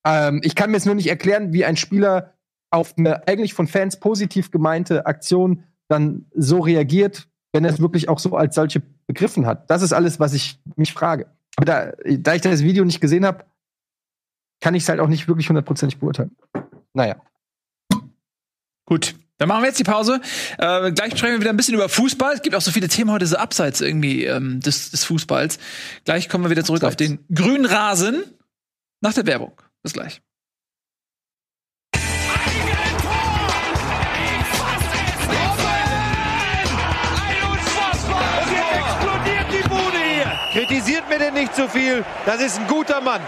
Ähm, ich kann mir jetzt nur nicht erklären, wie ein Spieler auf eine eigentlich von Fans positiv gemeinte Aktion dann so reagiert, wenn er es wirklich auch so als solche begriffen hat. Das ist alles, was ich mich frage. Aber da, da ich das Video nicht gesehen habe, kann ich es halt auch nicht wirklich hundertprozentig beurteilen. Naja. Gut. Dann machen wir jetzt die Pause. Äh, gleich sprechen wir wieder ein bisschen über Fußball. Es gibt auch so viele Themen heute so abseits irgendwie ähm, des, des Fußballs. Gleich kommen wir wieder zurück abseits. auf den grünen Rasen nach der Werbung. Bis gleich. Kritisiert mir denn nicht zu so viel. Das ist ein guter Mann.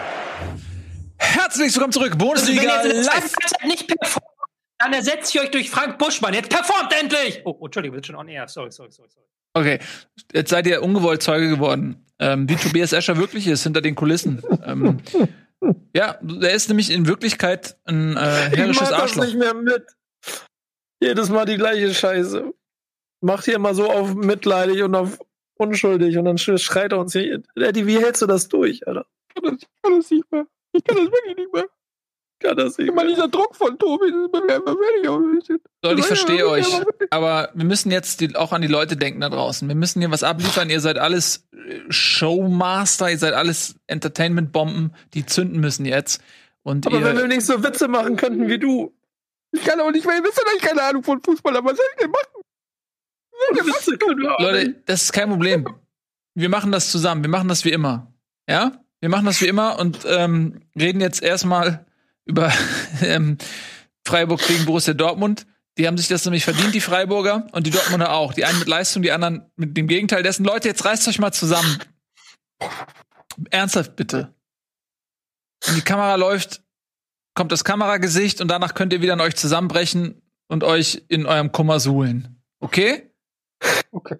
Herzlich willkommen zurück. Bundesliga live. Nicht performt, dann ersetze ich euch durch Frank Buschmann. Jetzt performt endlich! Oh, oh Entschuldigung, wir sind schon on air. Sorry, sorry, sorry, sorry. Okay, jetzt seid ihr ungewollt Zeuge geworden, ähm, wie Tobias Escher wirklich ist hinter den Kulissen. ähm, ja, er ist nämlich in Wirklichkeit ein äh, herrisches ich mach Arschloch. Das nicht mehr mit. Jedes Mal die gleiche Scheiße. Macht hier mal so auf mitleidig und auf unschuldig und dann schreit er uns hier. Eddie, wie hältst du das durch, Alter? Ich kann das, ich kann das nicht mehr. Ich kann das wirklich nicht mehr. Kann das nicht Immer dieser Druck von Tobi, das ist bei mir immer weniger. Leute, ich verstehe euch, aber wir müssen jetzt die, auch an die Leute denken da draußen. Wir müssen hier was abliefern. Ihr seid alles äh, Showmaster, ihr seid alles Entertainment-Bomben, die zünden müssen jetzt. Und aber ihr, wenn wir nicht so Witze machen könnten wie du. Ich kann auch nicht mehr, ihr wisst ja, ich keine Ahnung von Fußball, aber was soll ich denn machen? Witze können wir Leute, das ist kein Problem. Wir machen das zusammen. Wir machen das wie immer. Ja? Wir machen das wie immer und ähm, reden jetzt erstmal über ähm, Freiburg gegen Borussia Dortmund. Die haben sich das nämlich verdient, die Freiburger und die Dortmunder auch. Die einen mit Leistung, die anderen mit dem Gegenteil dessen. Leute, jetzt reißt euch mal zusammen. Ernsthaft bitte. Wenn die Kamera läuft, kommt das Kameragesicht und danach könnt ihr wieder an euch zusammenbrechen und euch in eurem Kummer suhlen. Okay? Okay.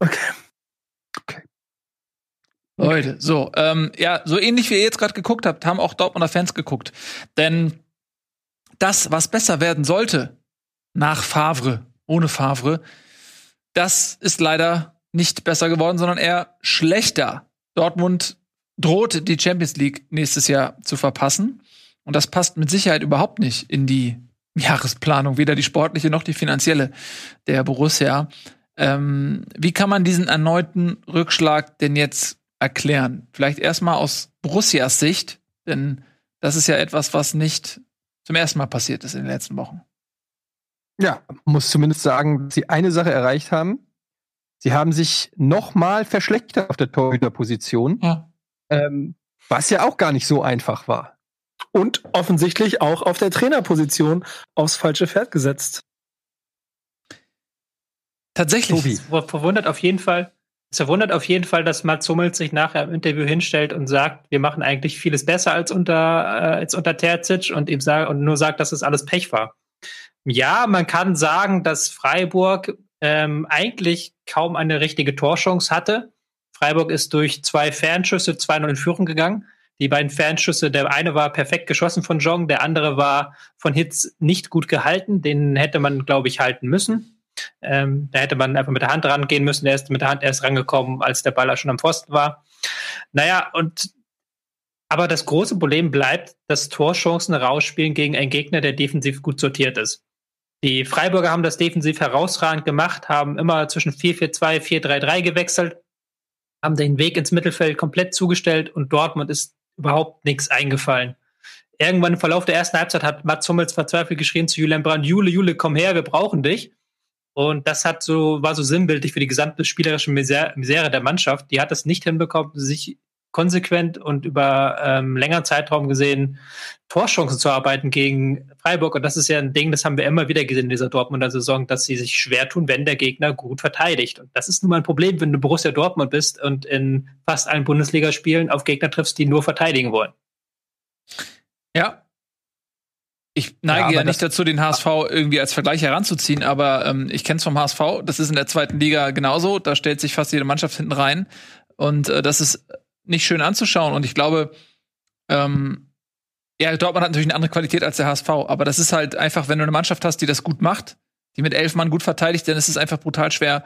Okay. Leute, so, ähm, ja, so ähnlich wie ihr jetzt gerade geguckt habt, haben auch Dortmunder Fans geguckt. Denn das, was besser werden sollte, nach Favre, ohne Favre, das ist leider nicht besser geworden, sondern eher schlechter. Dortmund droht, die Champions League nächstes Jahr zu verpassen. Und das passt mit Sicherheit überhaupt nicht in die Jahresplanung, weder die sportliche noch die finanzielle der Borussia. Ähm, wie kann man diesen erneuten Rückschlag denn jetzt erklären? Vielleicht erstmal aus Borussias Sicht, denn das ist ja etwas, was nicht zum ersten Mal passiert ist in den letzten Wochen. Ja, muss zumindest sagen, dass sie eine Sache erreicht haben. Sie haben sich nochmal verschlechtert auf der Torhüterposition, ja. ähm, was ja auch gar nicht so einfach war. Und offensichtlich auch auf der Trainerposition aufs falsche Pferd gesetzt. Tatsächlich. Tobi. Verwundert auf jeden Fall, es verwundert auf jeden Fall, dass Mats Hummels sich nachher im Interview hinstellt und sagt, wir machen eigentlich vieles besser als unter, äh, als unter Terzic und ihm sagt, und nur sagt, dass es alles Pech war. Ja, man kann sagen, dass Freiburg ähm, eigentlich kaum eine richtige Torchance hatte. Freiburg ist durch zwei Fernschüsse 2-0 in Führung gegangen. Die beiden Fernschüsse, der eine war perfekt geschossen von Jong, der andere war von Hitz nicht gut gehalten. Den hätte man, glaube ich, halten müssen. Ähm, da hätte man einfach mit der Hand rangehen müssen. Der ist mit der Hand erst rangekommen, als der Baller schon am Pfosten war. Naja, und aber das große Problem bleibt, dass Torchancen rausspielen gegen einen Gegner, der defensiv gut sortiert ist. Die Freiburger haben das defensiv herausragend gemacht, haben immer zwischen 4-4-2, 4-3-3 gewechselt, haben den Weg ins Mittelfeld komplett zugestellt und Dortmund ist überhaupt nichts eingefallen. Irgendwann im Verlauf der ersten Halbzeit hat Mats Hummels verzweifelt geschrien zu Julian Brandt, Jule, Jule, komm her, wir brauchen dich. Und das hat so, war so sinnbildlich für die gesamte spielerische Misere, der Mannschaft. Die hat es nicht hinbekommen, sich konsequent und über ähm, längeren Zeitraum gesehen Torchancen zu arbeiten gegen Freiburg. Und das ist ja ein Ding, das haben wir immer wieder gesehen in dieser Dortmunder Saison, dass sie sich schwer tun, wenn der Gegner gut verteidigt. Und das ist nun mal ein Problem, wenn du Borussia Dortmund bist und in fast allen Bundesligaspielen auf Gegner triffst, die nur verteidigen wollen. Ja. Ich neige ja, ja nicht dazu, den HSV irgendwie als Vergleich heranzuziehen, aber ähm, ich kenne es vom HSV. Das ist in der zweiten Liga genauso. Da stellt sich fast jede Mannschaft hinten rein. Und äh, das ist nicht schön anzuschauen. Und ich glaube, ähm, ja, Dortmund hat natürlich eine andere Qualität als der HSV, aber das ist halt einfach, wenn du eine Mannschaft hast, die das gut macht, die mit elf Mann gut verteidigt, dann ist es einfach brutal schwer,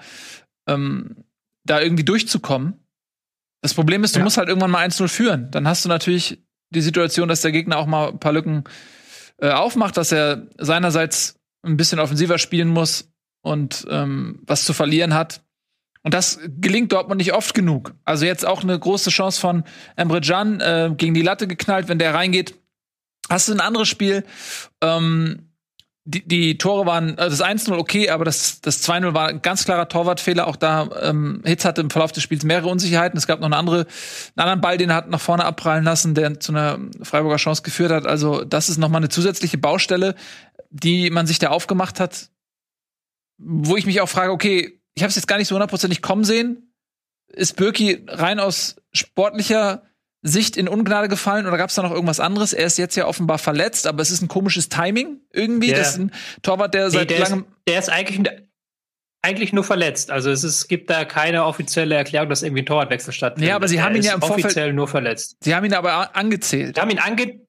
ähm, da irgendwie durchzukommen. Das Problem ist, du ja. musst halt irgendwann mal 1-0 führen. Dann hast du natürlich die Situation, dass der Gegner auch mal ein paar Lücken äh, aufmacht, dass er seinerseits ein bisschen offensiver spielen muss und ähm, was zu verlieren hat. Und das gelingt Dortmund nicht oft genug. Also jetzt auch eine große Chance von Emre Can äh, gegen die Latte geknallt, wenn der reingeht. Hast du ein anderes Spiel? Ähm, die, die Tore waren, also das 1-0 okay, aber das, das 2-0 war ein ganz klarer Torwartfehler. Auch da, ähm, Hitz hatte im Verlauf des Spiels mehrere Unsicherheiten. Es gab noch eine andere, einen anderen Ball, den er hat nach vorne abprallen lassen, der zu einer Freiburger Chance geführt hat. Also das ist nochmal eine zusätzliche Baustelle, die man sich da aufgemacht hat, wo ich mich auch frage, okay, ich habe es jetzt gar nicht so hundertprozentig kommen sehen. Ist Birki rein aus sportlicher Sicht in Ungnade gefallen oder gab es da noch irgendwas anderes? Er ist jetzt ja offenbar verletzt, aber es ist ein komisches Timing irgendwie. Yeah. Das ist ein Torwart, der nee, seit der langem. Ist, der ist eigentlich, eigentlich nur verletzt. Also es ist, gibt da keine offizielle Erklärung, dass irgendwie ein Torwartwechsel stattfindet. Ja, aber sie haben ihn ja im Vorfeld offiziell nur verletzt. Sie haben ihn aber angezählt. Sie haben ihn ange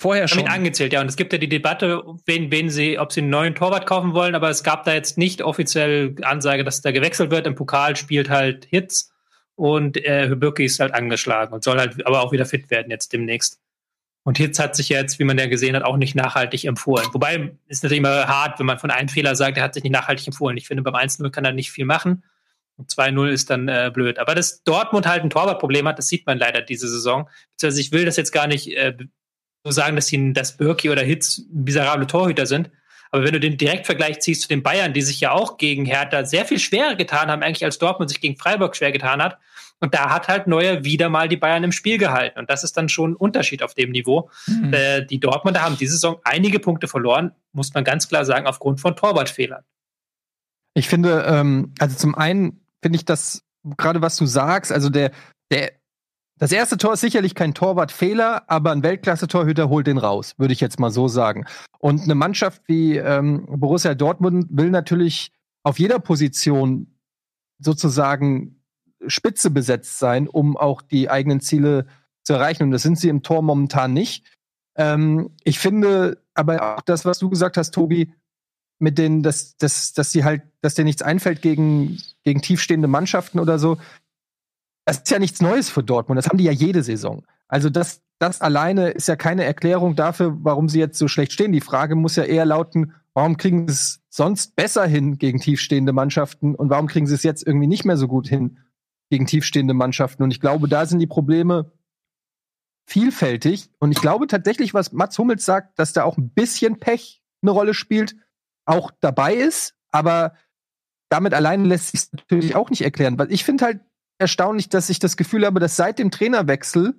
Vorher schon. Haben ihn angezählt, ja. Und es gibt ja die Debatte, wen, wen sie, ob sie einen neuen Torwart kaufen wollen, aber es gab da jetzt nicht offiziell Ansage, dass da gewechselt wird. Im Pokal spielt halt Hitz und äh, ist halt angeschlagen und soll halt aber auch wieder fit werden jetzt demnächst. Und Hitz hat sich jetzt, wie man ja gesehen hat, auch nicht nachhaltig empfohlen. Wobei ist natürlich immer hart, wenn man von einem Fehler sagt, er hat sich nicht nachhaltig empfohlen. Ich finde, beim 1-0 kann er nicht viel machen. Und 2-0 ist dann äh, blöd. Aber dass Dortmund halt ein Torwartproblem hat, das sieht man leider diese Saison. Also ich will das jetzt gar nicht äh, so sagen, dass, dass Birki oder Hitz miserable Torhüter sind. Aber wenn du den Direktvergleich ziehst zu den Bayern, die sich ja auch gegen Hertha sehr viel schwerer getan haben, eigentlich als Dortmund sich gegen Freiburg schwer getan hat. Und da hat halt Neuer wieder mal die Bayern im Spiel gehalten. Und das ist dann schon ein Unterschied auf dem Niveau. Mhm. Äh, die Dortmunder haben diese Saison einige Punkte verloren, muss man ganz klar sagen, aufgrund von Torwartfehlern. Ich finde, ähm, also zum einen finde ich das, gerade was du sagst, also der, der das erste Tor ist sicherlich kein Torwartfehler, aber ein Weltklasse-Torhüter holt den raus, würde ich jetzt mal so sagen. Und eine Mannschaft wie ähm, Borussia Dortmund will natürlich auf jeder Position sozusagen spitze besetzt sein, um auch die eigenen Ziele zu erreichen. Und das sind sie im Tor momentan nicht. Ähm, ich finde aber auch das, was du gesagt hast, Tobi, mit denen, dass, dass, dass sie halt, dass dir nichts einfällt gegen, gegen tiefstehende Mannschaften oder so das ist ja nichts Neues für Dortmund. Das haben die ja jede Saison. Also das, das alleine ist ja keine Erklärung dafür, warum sie jetzt so schlecht stehen. Die Frage muss ja eher lauten, warum kriegen sie es sonst besser hin gegen tiefstehende Mannschaften und warum kriegen sie es jetzt irgendwie nicht mehr so gut hin gegen tiefstehende Mannschaften? Und ich glaube, da sind die Probleme vielfältig. Und ich glaube tatsächlich, was Mats Hummels sagt, dass da auch ein bisschen Pech eine Rolle spielt, auch dabei ist. Aber damit alleine lässt sich natürlich auch nicht erklären. Weil ich finde halt, erstaunlich, dass ich das Gefühl habe, dass seit dem Trainerwechsel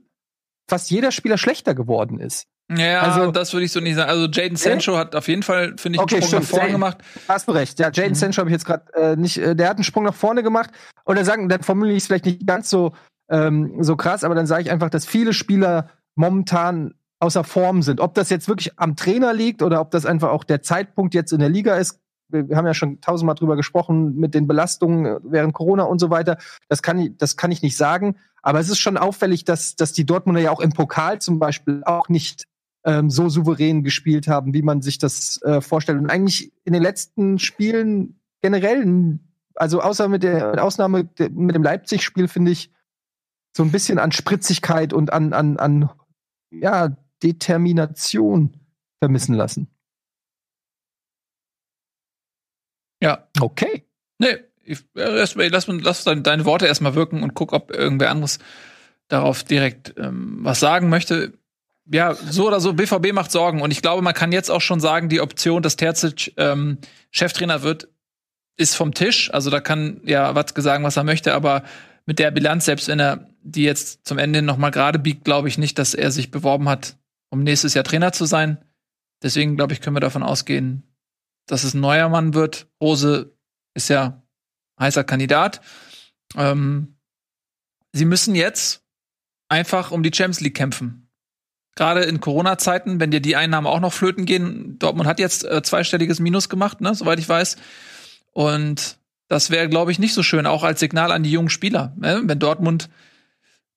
fast jeder Spieler schlechter geworden ist. Ja, also, das würde ich so nicht sagen. Also Jaden Sancho hat auf jeden Fall, finde ich, einen okay, Sprung stimmt. nach vorne gemacht. Hast du recht. Ja, Jaden mhm. Sancho habe ich jetzt gerade äh, nicht, äh, der hat einen Sprung nach vorne gemacht. Oder sagen, dann formuliere ich es vielleicht nicht ganz so, ähm, so krass, aber dann sage ich einfach, dass viele Spieler momentan außer Form sind. Ob das jetzt wirklich am Trainer liegt oder ob das einfach auch der Zeitpunkt jetzt in der Liga ist, wir haben ja schon tausendmal drüber gesprochen mit den Belastungen während Corona und so weiter. Das kann ich, das kann ich nicht sagen. Aber es ist schon auffällig, dass, dass die Dortmunder ja auch im Pokal zum Beispiel auch nicht ähm, so souverän gespielt haben, wie man sich das äh, vorstellt. Und eigentlich in den letzten Spielen generell, also außer mit der Ausnahme mit dem Leipzig-Spiel, finde ich, so ein bisschen an Spritzigkeit und an, an, an ja, Determination vermissen lassen. Ja. Okay. Nee, ich, lass, lass, lass deine Worte erstmal wirken und guck, ob irgendwer anderes darauf direkt ähm, was sagen möchte. Ja, so oder so, BVB macht Sorgen. Und ich glaube, man kann jetzt auch schon sagen, die Option, dass Terzic ähm, Cheftrainer wird, ist vom Tisch. Also da kann ja Watzke sagen, was er möchte, aber mit der Bilanz, selbst wenn er die jetzt zum Ende noch mal gerade biegt, glaube ich nicht, dass er sich beworben hat, um nächstes Jahr Trainer zu sein. Deswegen glaube ich, können wir davon ausgehen, dass es ein neuer Mann wird. Rose ist ja heißer Kandidat. Ähm, sie müssen jetzt einfach um die Champions League kämpfen. Gerade in Corona-Zeiten, wenn dir die Einnahmen auch noch flöten gehen. Dortmund hat jetzt äh, zweistelliges Minus gemacht, ne, soweit ich weiß. Und das wäre, glaube ich, nicht so schön, auch als Signal an die jungen Spieler. Ne? Wenn Dortmund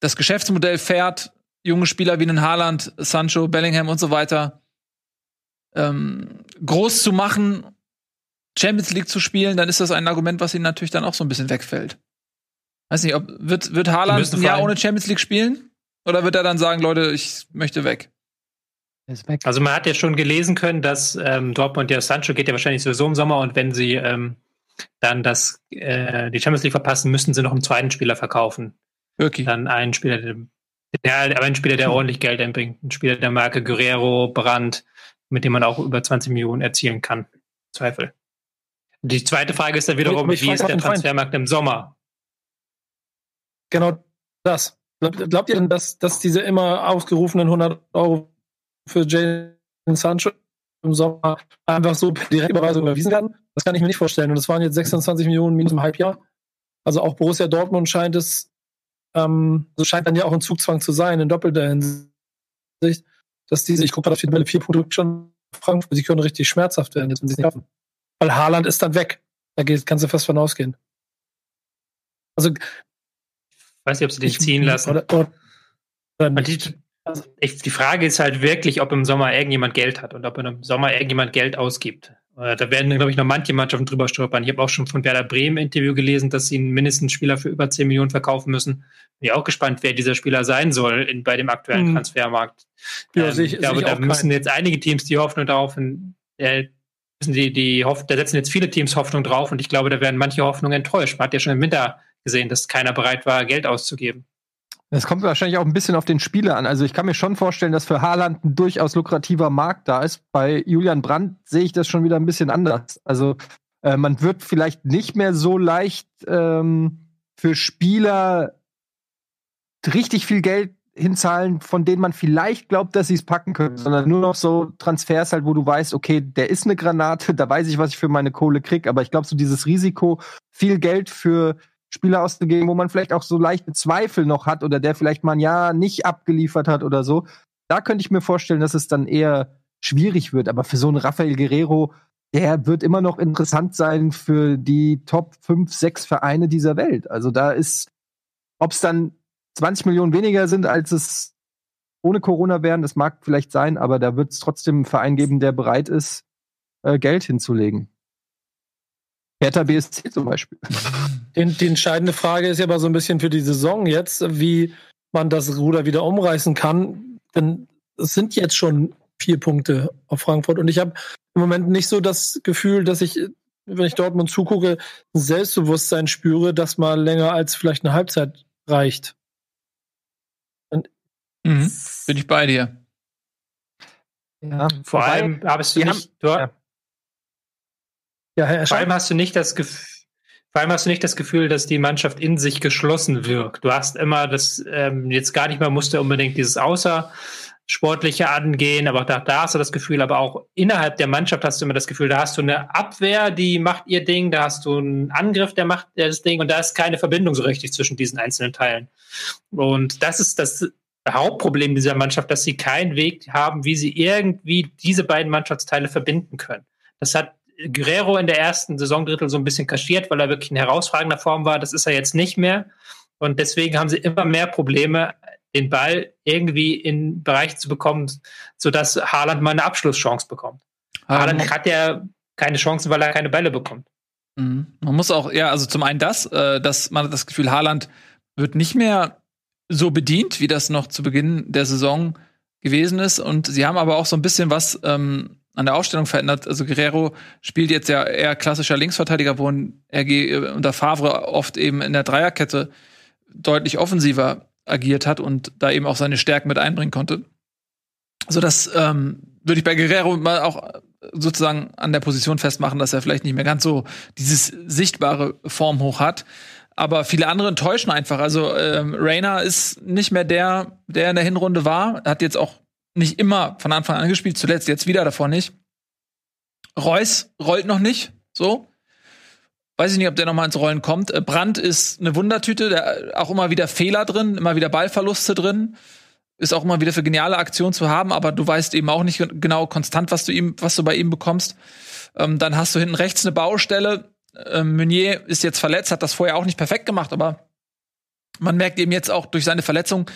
das Geschäftsmodell fährt, junge Spieler wie einen Haaland, Sancho, Bellingham und so weiter ähm, groß zu machen, Champions League zu spielen, dann ist das ein Argument, was ihnen natürlich dann auch so ein bisschen wegfällt. Weiß nicht, ob wird, wird Haaland ein Jahr ohne Champions League spielen? Oder wird er dann sagen, Leute, ich möchte weg? Also man hat ja schon gelesen können, dass ähm, Dortmund ja Sancho geht ja wahrscheinlich sowieso im Sommer und wenn sie ähm, dann das äh, die Champions League verpassen, müssten sie noch einen zweiten Spieler verkaufen. Wirklich? Dann einen Spieler, der, der aber ein Spieler, der ordentlich Geld einbringt, ein Spieler der Marke Guerrero, Brandt, mit dem man auch über 20 Millionen erzielen kann. Zweifel. Die zweite Frage ist dann wiederum, wie ist der Transfermarkt im Sommer? Genau das. Glaubt ihr denn, dass, dass diese immer aufgerufenen 100 Euro für Jalen Sancho im Sommer einfach so per Direktüberweisung überwiesen werden? Das kann ich mir nicht vorstellen. Und das waren jetzt 26 Millionen minus im Halbjahr. Also auch Borussia Dortmund scheint es, ähm, so scheint dann ja auch ein Zugzwang zu sein, in doppelter Hinsicht, dass diese, ich gucke gerade auf die Tabelle, vier Produkte schon Frankfurt, sie können richtig schmerzhaft werden, jetzt wenn sie es nicht schaffen. Weil Haaland ist dann weg. Da geht, kannst du fast von ausgehen. Also. Ich weiß nicht, ob sie den ich, ziehen lassen. Oder, oder, oder die, die Frage ist halt wirklich, ob im Sommer irgendjemand Geld hat und ob im Sommer irgendjemand Geld ausgibt. Äh, da werden, glaube ich, noch manche Mannschaften drüber stolpern. Ich habe auch schon von Werder Bremen Interview gelesen, dass sie mindestens Spieler für über 10 Millionen verkaufen müssen. Bin ich auch gespannt, wer dieser Spieler sein soll in, bei dem aktuellen hm. Transfermarkt. Ja, ähm, ich, ich glaube, da müssen jetzt einige Teams die Hoffnung darauf, äh, die, die Hoff da setzen jetzt viele Teams Hoffnung drauf und ich glaube, da werden manche Hoffnungen enttäuscht. Man hat ja schon im Winter gesehen, dass keiner bereit war, Geld auszugeben. Es kommt wahrscheinlich auch ein bisschen auf den Spieler an. Also ich kann mir schon vorstellen, dass für Haaland ein durchaus lukrativer Markt da ist. Bei Julian Brandt sehe ich das schon wieder ein bisschen anders. Also äh, man wird vielleicht nicht mehr so leicht ähm, für Spieler richtig viel Geld hinzahlen, von denen man vielleicht glaubt, dass sie es packen können, sondern nur noch so Transfers halt, wo du weißt, okay, der ist eine Granate, da weiß ich, was ich für meine Kohle krieg. Aber ich glaube, so dieses Risiko, viel Geld für Spieler auszugeben, wo man vielleicht auch so leichte Zweifel noch hat oder der vielleicht mal ein Jahr nicht abgeliefert hat oder so. Da könnte ich mir vorstellen, dass es dann eher schwierig wird. Aber für so einen Rafael Guerrero, der wird immer noch interessant sein für die Top 5, 6 Vereine dieser Welt. Also da ist, ob es dann 20 Millionen weniger sind, als es ohne Corona wären, das mag vielleicht sein, aber da wird es trotzdem einen Verein geben, der bereit ist, äh, Geld hinzulegen. Hertha BSC zum Beispiel. Den, die entscheidende Frage ist ja aber so ein bisschen für die Saison jetzt, wie man das Ruder wieder umreißen kann. Denn es sind jetzt schon vier Punkte auf Frankfurt und ich habe im Moment nicht so das Gefühl, dass ich, wenn ich Dortmund zugucke, ein Selbstbewusstsein spüre, dass mal länger als vielleicht eine Halbzeit reicht. Mhm. Bin ich bei dir. Ja, vor allem hast du nicht, du, ja. Ja, Herr Vor allem hast du nicht das Gefühl, vor allem hast du nicht das Gefühl, dass die Mannschaft in sich geschlossen wirkt. Du hast immer das, ähm, jetzt gar nicht mehr musste unbedingt dieses Außersportliche angehen, aber da, da hast du das Gefühl, aber auch innerhalb der Mannschaft hast du immer das Gefühl, da hast du eine Abwehr, die macht ihr Ding, da hast du einen Angriff, der macht das Ding und da ist keine Verbindung so richtig zwischen diesen einzelnen Teilen. Und das ist das Hauptproblem dieser Mannschaft, dass sie keinen Weg haben, wie sie irgendwie diese beiden Mannschaftsteile verbinden können. Das hat Guerrero in der ersten Saisondrittel so ein bisschen kaschiert, weil er wirklich in herausragender Form war. Das ist er jetzt nicht mehr. Und deswegen haben sie immer mehr Probleme, den Ball irgendwie in Bereiche zu bekommen, sodass Haaland mal eine Abschlusschance bekommt. Haaland hat ja keine Chancen, weil er keine Bälle bekommt. Mhm. Man muss auch, ja, also zum einen das, äh, dass man hat das Gefühl, Haaland wird nicht mehr so bedient, wie das noch zu Beginn der Saison gewesen ist. Und sie haben aber auch so ein bisschen was ähm, an der Aufstellung verändert. Also Guerrero spielt jetzt ja eher klassischer Linksverteidiger, wo RG äh, unter Favre oft eben in der Dreierkette deutlich offensiver agiert hat und da eben auch seine Stärken mit einbringen konnte. So das ähm, würde ich bei Guerrero mal auch sozusagen an der Position festmachen, dass er vielleicht nicht mehr ganz so dieses sichtbare Form hoch hat. Aber viele andere enttäuschen einfach. Also ähm, Rainer ist nicht mehr der, der in der Hinrunde war. Hat jetzt auch nicht immer von Anfang an gespielt, zuletzt jetzt wieder davor nicht. Reus rollt noch nicht, so. Weiß ich nicht, ob der noch mal ins Rollen kommt. Äh, Brandt ist eine Wundertüte, da auch immer wieder Fehler drin, immer wieder Ballverluste drin. Ist auch immer wieder für geniale Aktionen zu haben, aber du weißt eben auch nicht genau konstant, was du ihm, was du bei ihm bekommst. Ähm, dann hast du hinten rechts eine Baustelle. Ähm, Meunier ist jetzt verletzt, hat das vorher auch nicht perfekt gemacht, aber man merkt eben jetzt auch durch seine Verletzung,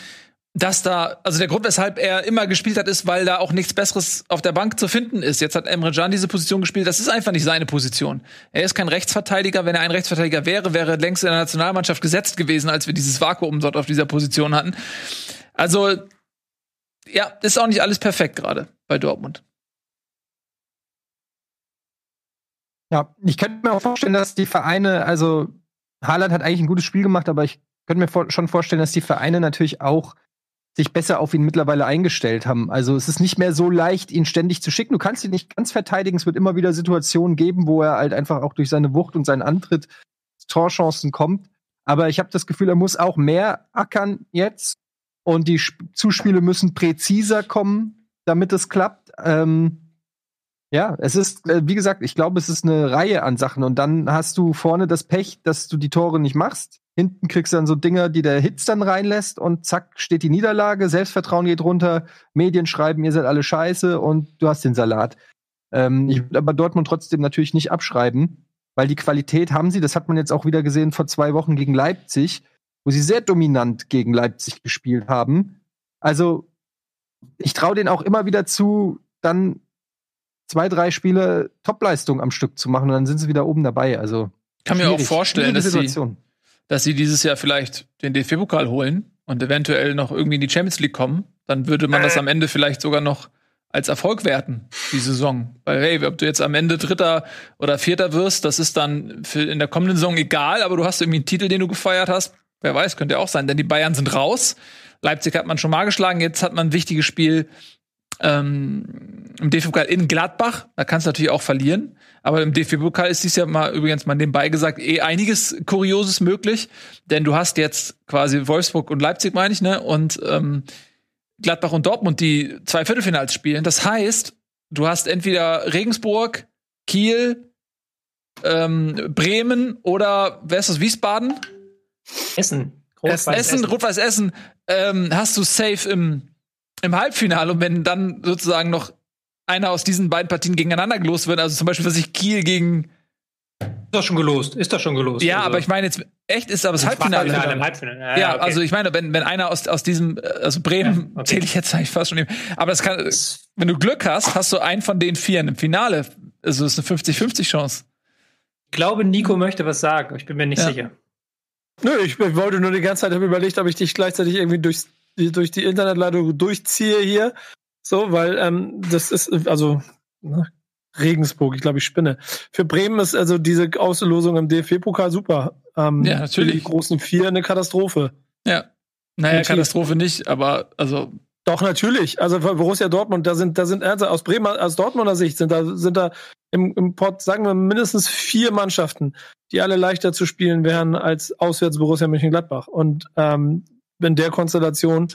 dass da, also der Grund, weshalb er immer gespielt hat, ist, weil da auch nichts Besseres auf der Bank zu finden ist. Jetzt hat Emre Can diese Position gespielt. Das ist einfach nicht seine Position. Er ist kein Rechtsverteidiger. Wenn er ein Rechtsverteidiger wäre, wäre er längst in der Nationalmannschaft gesetzt gewesen, als wir dieses Vakuum dort auf dieser Position hatten. Also, ja, ist auch nicht alles perfekt gerade bei Dortmund. Ja, ich könnte mir auch vorstellen, dass die Vereine, also Haaland hat eigentlich ein gutes Spiel gemacht, aber ich könnte mir vor schon vorstellen, dass die Vereine natürlich auch sich besser auf ihn mittlerweile eingestellt haben. Also es ist nicht mehr so leicht, ihn ständig zu schicken. Du kannst ihn nicht ganz verteidigen. Es wird immer wieder Situationen geben, wo er halt einfach auch durch seine Wucht und seinen Antritt Torchancen kommt. Aber ich habe das Gefühl, er muss auch mehr ackern jetzt. Und die Zuspiele müssen präziser kommen, damit es klappt. Ähm, ja, es ist, äh, wie gesagt, ich glaube, es ist eine Reihe an Sachen. Und dann hast du vorne das Pech, dass du die Tore nicht machst. Hinten kriegst du dann so Dinger, die der Hitz dann reinlässt und zack, steht die Niederlage, Selbstvertrauen geht runter, Medien schreiben, ihr seid alle scheiße und du hast den Salat. Ähm, ich würde aber Dortmund trotzdem natürlich nicht abschreiben, weil die Qualität haben sie, das hat man jetzt auch wieder gesehen vor zwei Wochen gegen Leipzig, wo sie sehr dominant gegen Leipzig gespielt haben. Also, ich traue denen auch immer wieder zu, dann zwei, drei Spiele Topleistung am Stück zu machen und dann sind sie wieder oben dabei. Also, kann mir auch vorstellen, dass sie, dass sie dieses Jahr vielleicht den DFB-Pokal holen und eventuell noch irgendwie in die Champions League kommen, dann würde man das am Ende vielleicht sogar noch als Erfolg werten, die Saison. Weil, hey, ob du jetzt am Ende Dritter oder Vierter wirst, das ist dann in der kommenden Saison egal, aber du hast irgendwie einen Titel, den du gefeiert hast. Wer weiß, könnte ja auch sein, denn die Bayern sind raus. Leipzig hat man schon mal geschlagen, jetzt hat man ein wichtiges Spiel ähm, im DFB-Pokal in Gladbach. Da kannst du natürlich auch verlieren. Aber im DFB-Pokal ist dies ja mal übrigens mal nebenbei gesagt eh einiges Kurioses möglich, denn du hast jetzt quasi Wolfsburg und Leipzig, meine ich, ne? Und ähm, Gladbach und Dortmund, die zwei Viertelfinals spielen. Das heißt, du hast entweder Regensburg, Kiel, ähm, Bremen oder wer ist das, Wiesbaden? Essen. Essen, Essen, Rot-Weiß Essen, ähm, hast du safe im, im Halbfinale und wenn dann sozusagen noch einer aus diesen beiden Partien gegeneinander gelost wird. Also zum Beispiel, was ich Kiel gegen. Ist doch schon gelost. Ist doch schon gelost. Ja, also. aber ich meine jetzt echt ist aber das Halbfinale. Halbfinale, Halbfinale. Ja, ja okay. also ich meine, wenn, wenn einer aus, aus diesem, also Bremen ja, okay. zähle ich jetzt eigentlich fast schon. Aber das kann, wenn du Glück hast, hast du einen von den vier im Finale. Also das ist eine 50-50 Chance. Ich glaube, Nico möchte was sagen. Ich bin mir nicht ja. sicher. Nö, ich wollte nur die ganze Zeit überlegt, ob ich dich gleichzeitig irgendwie durchs, durch die Internetleitung durchziehe hier. So, weil ähm, das ist, also ne, Regensburg, ich glaube, ich spinne. Für Bremen ist also diese Auslosung im DFB-Pokal super. Ähm, ja, natürlich. Für die großen vier eine Katastrophe. Ja. Naja, natürlich. Katastrophe nicht, aber also. Doch, natürlich. Also für Borussia Dortmund, da sind, da sind also aus Bremen, aus Dortmunder Sicht sind da, sind da im, im Pott, sagen wir, mindestens vier Mannschaften, die alle leichter zu spielen wären als auswärts Borussia Mönchengladbach. Und ähm, in der Konstellation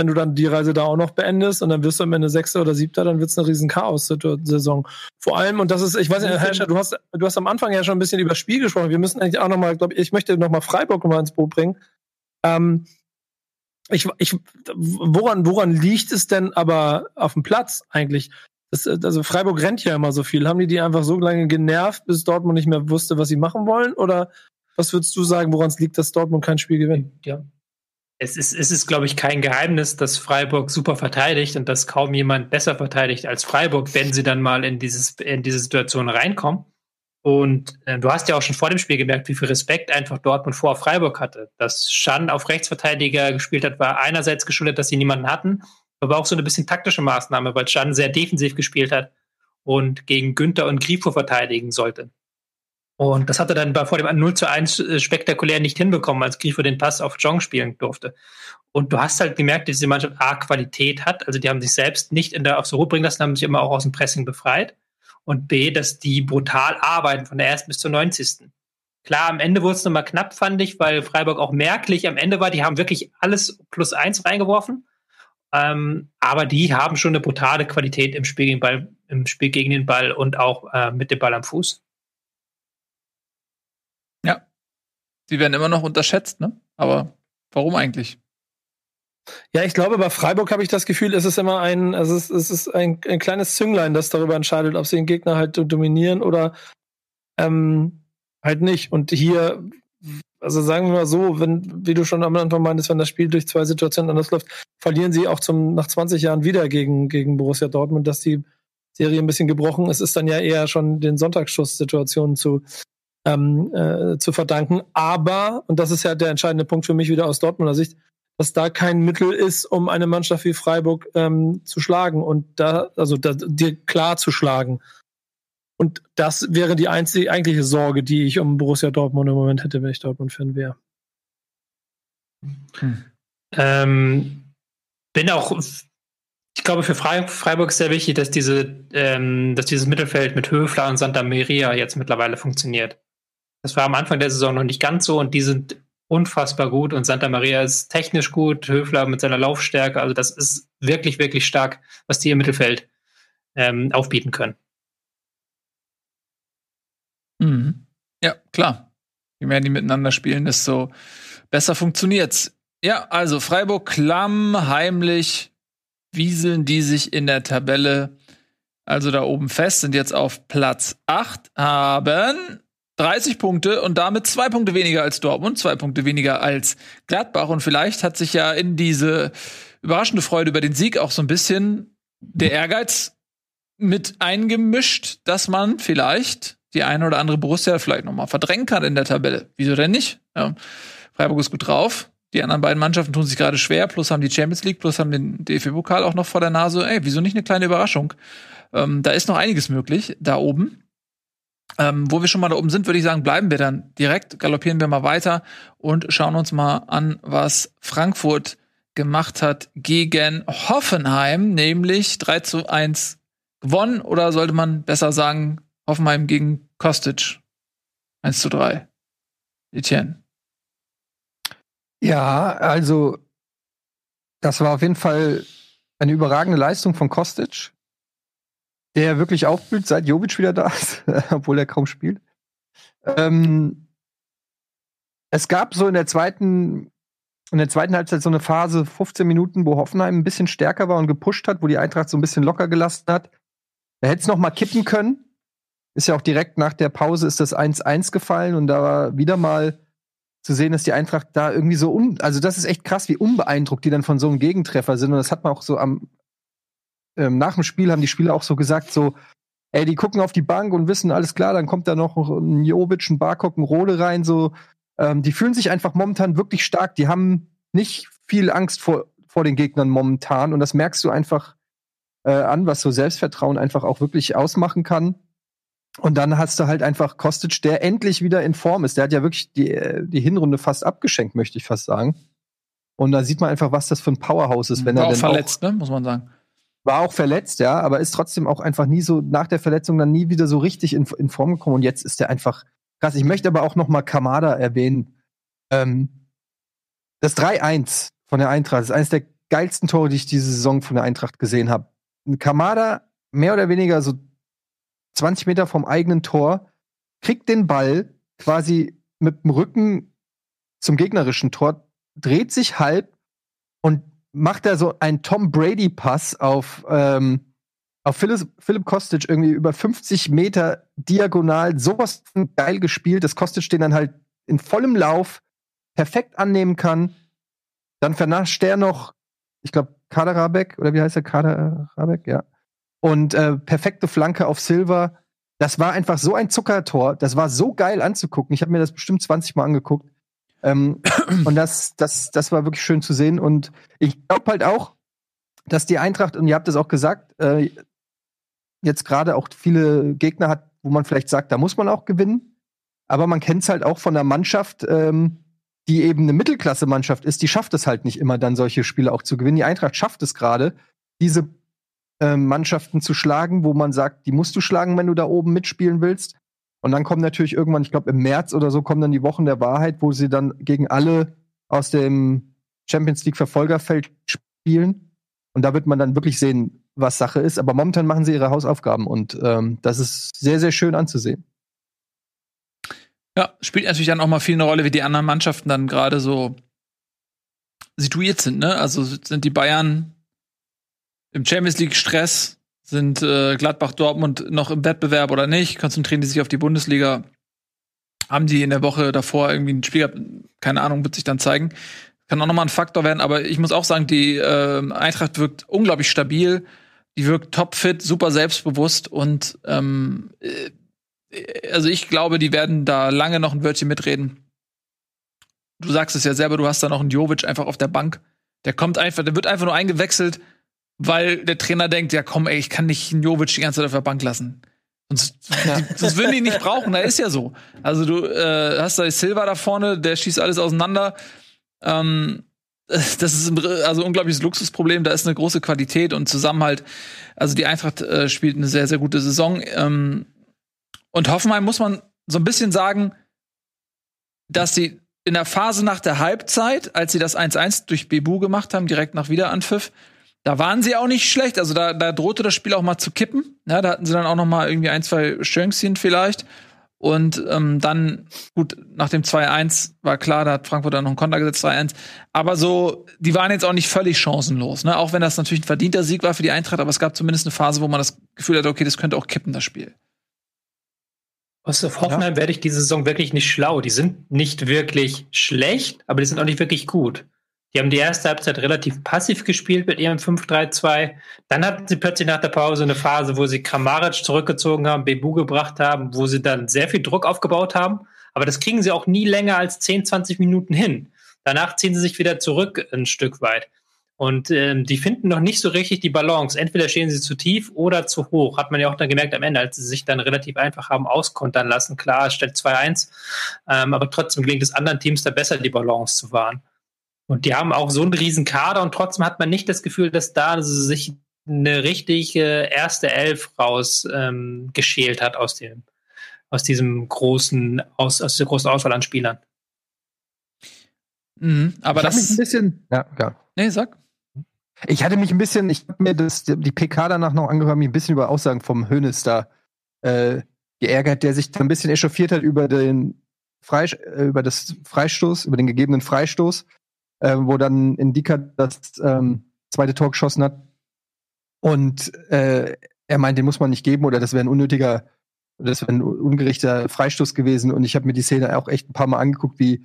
wenn du dann die Reise da auch noch beendest und dann wirst du am Ende Sechster oder Siebter, dann wird es eine riesen Chaos-Saison. Vor allem, und das ist, ich weiß nicht, Herr du hast, du hast am Anfang ja schon ein bisschen über das Spiel gesprochen. Wir müssen eigentlich auch nochmal, glaube ich, ich möchte nochmal Freiburg nochmal ins Boot bringen. Ähm, ich, ich, woran, woran liegt es denn aber auf dem Platz eigentlich? Das, also Freiburg rennt ja immer so viel. Haben die die einfach so lange genervt, bis Dortmund nicht mehr wusste, was sie machen wollen? Oder was würdest du sagen, woran es liegt, dass Dortmund kein Spiel gewinnt? Ja, es ist, es ist, glaube ich, kein Geheimnis, dass Freiburg super verteidigt und dass kaum jemand besser verteidigt als Freiburg, wenn sie dann mal in, dieses, in diese Situation reinkommen. Und äh, du hast ja auch schon vor dem Spiel gemerkt, wie viel Respekt einfach Dortmund vor Freiburg hatte. Dass Schan auf Rechtsverteidiger gespielt hat, war einerseits geschuldet, dass sie niemanden hatten, aber auch so eine bisschen taktische Maßnahme, weil Schan sehr defensiv gespielt hat und gegen Günther und Grifo verteidigen sollte. Und das hat er dann vor dem 0 zu 1 äh, spektakulär nicht hinbekommen, als Grifo den Pass auf Jong spielen durfte. Und du hast halt gemerkt, dass diese Mannschaft A Qualität hat, also die haben sich selbst nicht in der aufs Ruhe bringen lassen, haben sich immer auch aus dem Pressing befreit. Und B, dass die brutal arbeiten von der ersten bis zur 90. Klar, am Ende wurde es nochmal knapp, fand ich, weil Freiburg auch merklich am Ende war. Die haben wirklich alles plus eins reingeworfen. Ähm, aber die haben schon eine brutale Qualität im Spiel gegen, Ball, im Spiel gegen den Ball und auch äh, mit dem Ball am Fuß. Ja. Sie werden immer noch unterschätzt, ne? Aber warum eigentlich? Ja, ich glaube, bei Freiburg habe ich das Gefühl, es ist immer ein, es ist, es ist ein, ein kleines Zünglein, das darüber entscheidet, ob sie den Gegner halt dominieren oder ähm, halt nicht. Und hier, also sagen wir mal so, wenn, wie du schon am Anfang meintest, wenn das Spiel durch zwei Situationen anders läuft, verlieren sie auch zum, nach 20 Jahren wieder gegen, gegen Borussia Dortmund, dass die Serie ein bisschen gebrochen ist, ist dann ja eher schon den Sonntagsschuss-Situationen zu, ähm, äh, zu verdanken. Aber, und das ist ja der entscheidende Punkt für mich wieder aus Dortmunder Sicht, dass da kein Mittel ist, um eine Mannschaft wie Freiburg ähm, zu schlagen und da, also da, dir klar zu schlagen. Und das wäre die einzige eigentliche Sorge, die ich um Borussia Dortmund im Moment hätte, wenn ich Dortmund-Fan wäre. Hm. Ähm, bin auch, ich glaube, für Freiburg ist sehr wichtig, dass diese, ähm, dass dieses Mittelfeld mit Höfler und Santa Maria jetzt mittlerweile funktioniert. Das war am Anfang der Saison noch nicht ganz so und die sind unfassbar gut und Santa Maria ist technisch gut, Höfler mit seiner Laufstärke, also das ist wirklich, wirklich stark, was die im Mittelfeld ähm, aufbieten können. Mhm. Ja, klar. Je mehr die miteinander spielen, desto besser funktioniert's. Ja, also Freiburg klamm, heimlich, wieseln die sich in der Tabelle also da oben fest, sind jetzt auf Platz 8, haben 30 Punkte und damit zwei Punkte weniger als Dortmund, zwei Punkte weniger als Gladbach. Und vielleicht hat sich ja in diese überraschende Freude über den Sieg auch so ein bisschen der Ehrgeiz mit eingemischt, dass man vielleicht die eine oder andere Borussia vielleicht noch mal verdrängen kann in der Tabelle. Wieso denn nicht? Ja. Freiburg ist gut drauf. Die anderen beiden Mannschaften tun sich gerade schwer, plus haben die Champions League, plus haben den DFB-Pokal auch noch vor der Nase. Ey, wieso nicht eine kleine Überraschung? Ähm, da ist noch einiges möglich, da oben. Ähm, wo wir schon mal da oben sind, würde ich sagen, bleiben wir dann direkt, galoppieren wir mal weiter und schauen uns mal an, was Frankfurt gemacht hat gegen Hoffenheim, nämlich 3 zu 1 gewonnen oder sollte man besser sagen, Hoffenheim gegen Kostic 1 zu 3. Etienne. Ja, also das war auf jeden Fall eine überragende Leistung von Kostic der wirklich aufblüht, seit Jovic wieder da ist, obwohl er kaum spielt. Ähm, es gab so in der zweiten, in der zweiten Halbzeit so eine Phase, 15 Minuten, wo Hoffenheim ein bisschen stärker war und gepusht hat, wo die Eintracht so ein bisschen locker gelassen hat. Da hätte es noch mal kippen können. Ist ja auch direkt nach der Pause ist das 1-1 gefallen und da war wieder mal zu sehen, dass die Eintracht da irgendwie so un also das ist echt krass, wie unbeeindruckt die dann von so einem Gegentreffer sind und das hat man auch so am ähm, nach dem Spiel haben die Spieler auch so gesagt, so, ey, die gucken auf die Bank und wissen, alles klar, dann kommt da noch ein Jovic, ein Barkok, ein Rode rein, so, ähm, die fühlen sich einfach momentan wirklich stark, die haben nicht viel Angst vor, vor den Gegnern momentan und das merkst du einfach äh, an, was so Selbstvertrauen einfach auch wirklich ausmachen kann. Und dann hast du halt einfach Kostic, der endlich wieder in Form ist. Der hat ja wirklich die, äh, die Hinrunde fast abgeschenkt, möchte ich fast sagen. Und da sieht man einfach, was das für ein Powerhouse ist, wenn War er auch denn verletzt, ne, muss man sagen. War auch verletzt, ja, aber ist trotzdem auch einfach nie so nach der Verletzung dann nie wieder so richtig in, in Form gekommen. Und jetzt ist er einfach krass. Ich möchte aber auch noch mal Kamada erwähnen. Ähm, das 3-1 von der Eintracht ist eines der geilsten Tore, die ich diese Saison von der Eintracht gesehen habe. Kamada mehr oder weniger so 20 Meter vom eigenen Tor kriegt den Ball quasi mit dem Rücken zum gegnerischen Tor, dreht sich halb macht er so einen Tom Brady-Pass auf, ähm, auf Philipp, Philipp Kostic irgendwie über 50 Meter diagonal, sowas geil gespielt, dass Kostic den dann halt in vollem Lauf perfekt annehmen kann. Dann vernascht der noch, ich glaube, Kaderabek, oder wie heißt der? Kaderabek, ja. Und äh, perfekte Flanke auf Silver. Das war einfach so ein Zuckertor. Das war so geil anzugucken. Ich habe mir das bestimmt 20 Mal angeguckt. Ähm, und das, das, das war wirklich schön zu sehen. Und ich glaube halt auch, dass die Eintracht, und ihr habt es auch gesagt, äh, jetzt gerade auch viele Gegner hat, wo man vielleicht sagt, da muss man auch gewinnen. Aber man kennt es halt auch von der Mannschaft, ähm, die eben eine Mittelklasse-Mannschaft ist, die schafft es halt nicht immer, dann solche Spiele auch zu gewinnen. Die Eintracht schafft es gerade, diese äh, Mannschaften zu schlagen, wo man sagt, die musst du schlagen, wenn du da oben mitspielen willst. Und dann kommen natürlich irgendwann, ich glaube im März oder so, kommen dann die Wochen der Wahrheit, wo sie dann gegen alle aus dem Champions League Verfolgerfeld spielen. Und da wird man dann wirklich sehen, was Sache ist. Aber momentan machen sie ihre Hausaufgaben und ähm, das ist sehr, sehr schön anzusehen. Ja, spielt natürlich dann auch mal viel eine Rolle, wie die anderen Mannschaften dann gerade so situiert sind. Ne? Also sind die Bayern im Champions League Stress, sind äh, Gladbach, Dortmund noch im Wettbewerb oder nicht? Konzentrieren die sich auf die Bundesliga? Haben die in der Woche davor irgendwie ein Spiel gehabt? Keine Ahnung, wird sich dann zeigen. Kann auch nochmal ein Faktor werden, aber ich muss auch sagen, die äh, Eintracht wirkt unglaublich stabil. Die wirkt topfit, super selbstbewusst und ähm, äh, also ich glaube, die werden da lange noch ein Wörtchen mitreden. Du sagst es ja selber, du hast da noch einen Jovic einfach auf der Bank. Der kommt einfach, der wird einfach nur eingewechselt, weil der Trainer denkt, ja komm, ey, ich kann nicht Jovic die ganze Zeit auf der Bank lassen. Sonst, ja. die, sonst würden die nicht brauchen, da ist ja so. Also du äh, hast da Silva da vorne, der schießt alles auseinander. Ähm, das ist ein, also ein unglaubliches Luxusproblem. Da ist eine große Qualität und Zusammenhalt. Also die Eintracht äh, spielt eine sehr, sehr gute Saison. Ähm, und Hoffenheim muss man so ein bisschen sagen, dass sie in der Phase nach der Halbzeit, als sie das 1-1 durch Bebu gemacht haben, direkt nach Wiederanpfiff, da waren sie auch nicht schlecht. Also da, da drohte das Spiel auch mal zu kippen. Ja, da hatten sie dann auch noch mal irgendwie ein, zwei Chancen vielleicht. Und ähm, dann, gut, nach dem 2-1 war klar, da hat Frankfurt dann noch einen Konter gesetzt, 3-1. Aber so, die waren jetzt auch nicht völlig chancenlos, ne? Auch wenn das natürlich ein verdienter Sieg war für die Eintracht, aber es gab zumindest eine Phase, wo man das Gefühl hatte, okay, das könnte auch kippen, das Spiel. Aus Hoffenheim ja. werde ich diese Saison wirklich nicht schlau. Die sind nicht wirklich schlecht, aber die sind auch nicht wirklich gut. Die haben die erste Halbzeit relativ passiv gespielt mit ihrem 5-3-2. Dann hatten sie plötzlich nach der Pause eine Phase, wo sie Kramaric zurückgezogen haben, Bebu gebracht haben, wo sie dann sehr viel Druck aufgebaut haben. Aber das kriegen sie auch nie länger als 10, 20 Minuten hin. Danach ziehen sie sich wieder zurück ein Stück weit. Und ähm, die finden noch nicht so richtig die Balance. Entweder stehen sie zu tief oder zu hoch. Hat man ja auch dann gemerkt am Ende, als sie sich dann relativ einfach haben auskontern lassen. Klar, es stellt 2-1, ähm, aber trotzdem gelingt es anderen Teams da besser, die Balance zu wahren. Und die haben auch so einen riesen Kader und trotzdem hat man nicht das Gefühl, dass da sich eine richtige erste Elf raus ähm, geschält hat aus dem, aus diesem großen, aus, aus der großen Auswahl an Spielern. Mhm, aber ich das ein bisschen, ja, ja. Nee, sag. Ich hatte mich ein bisschen, ich habe mir das, die PK danach noch angehört, mich ein bisschen über Aussagen vom Hönes da äh, geärgert, der sich da ein bisschen echauffiert hat über den Freisch äh, über das Freistoß, über den gegebenen Freistoß, äh, wo dann Indika das ähm, zweite Tor geschossen hat. Und äh, er meint, den muss man nicht geben oder das wäre ein unnötiger, das wäre ein ungerechter Freistoß gewesen. Und ich habe mir die Szene auch echt ein paar Mal angeguckt, wie,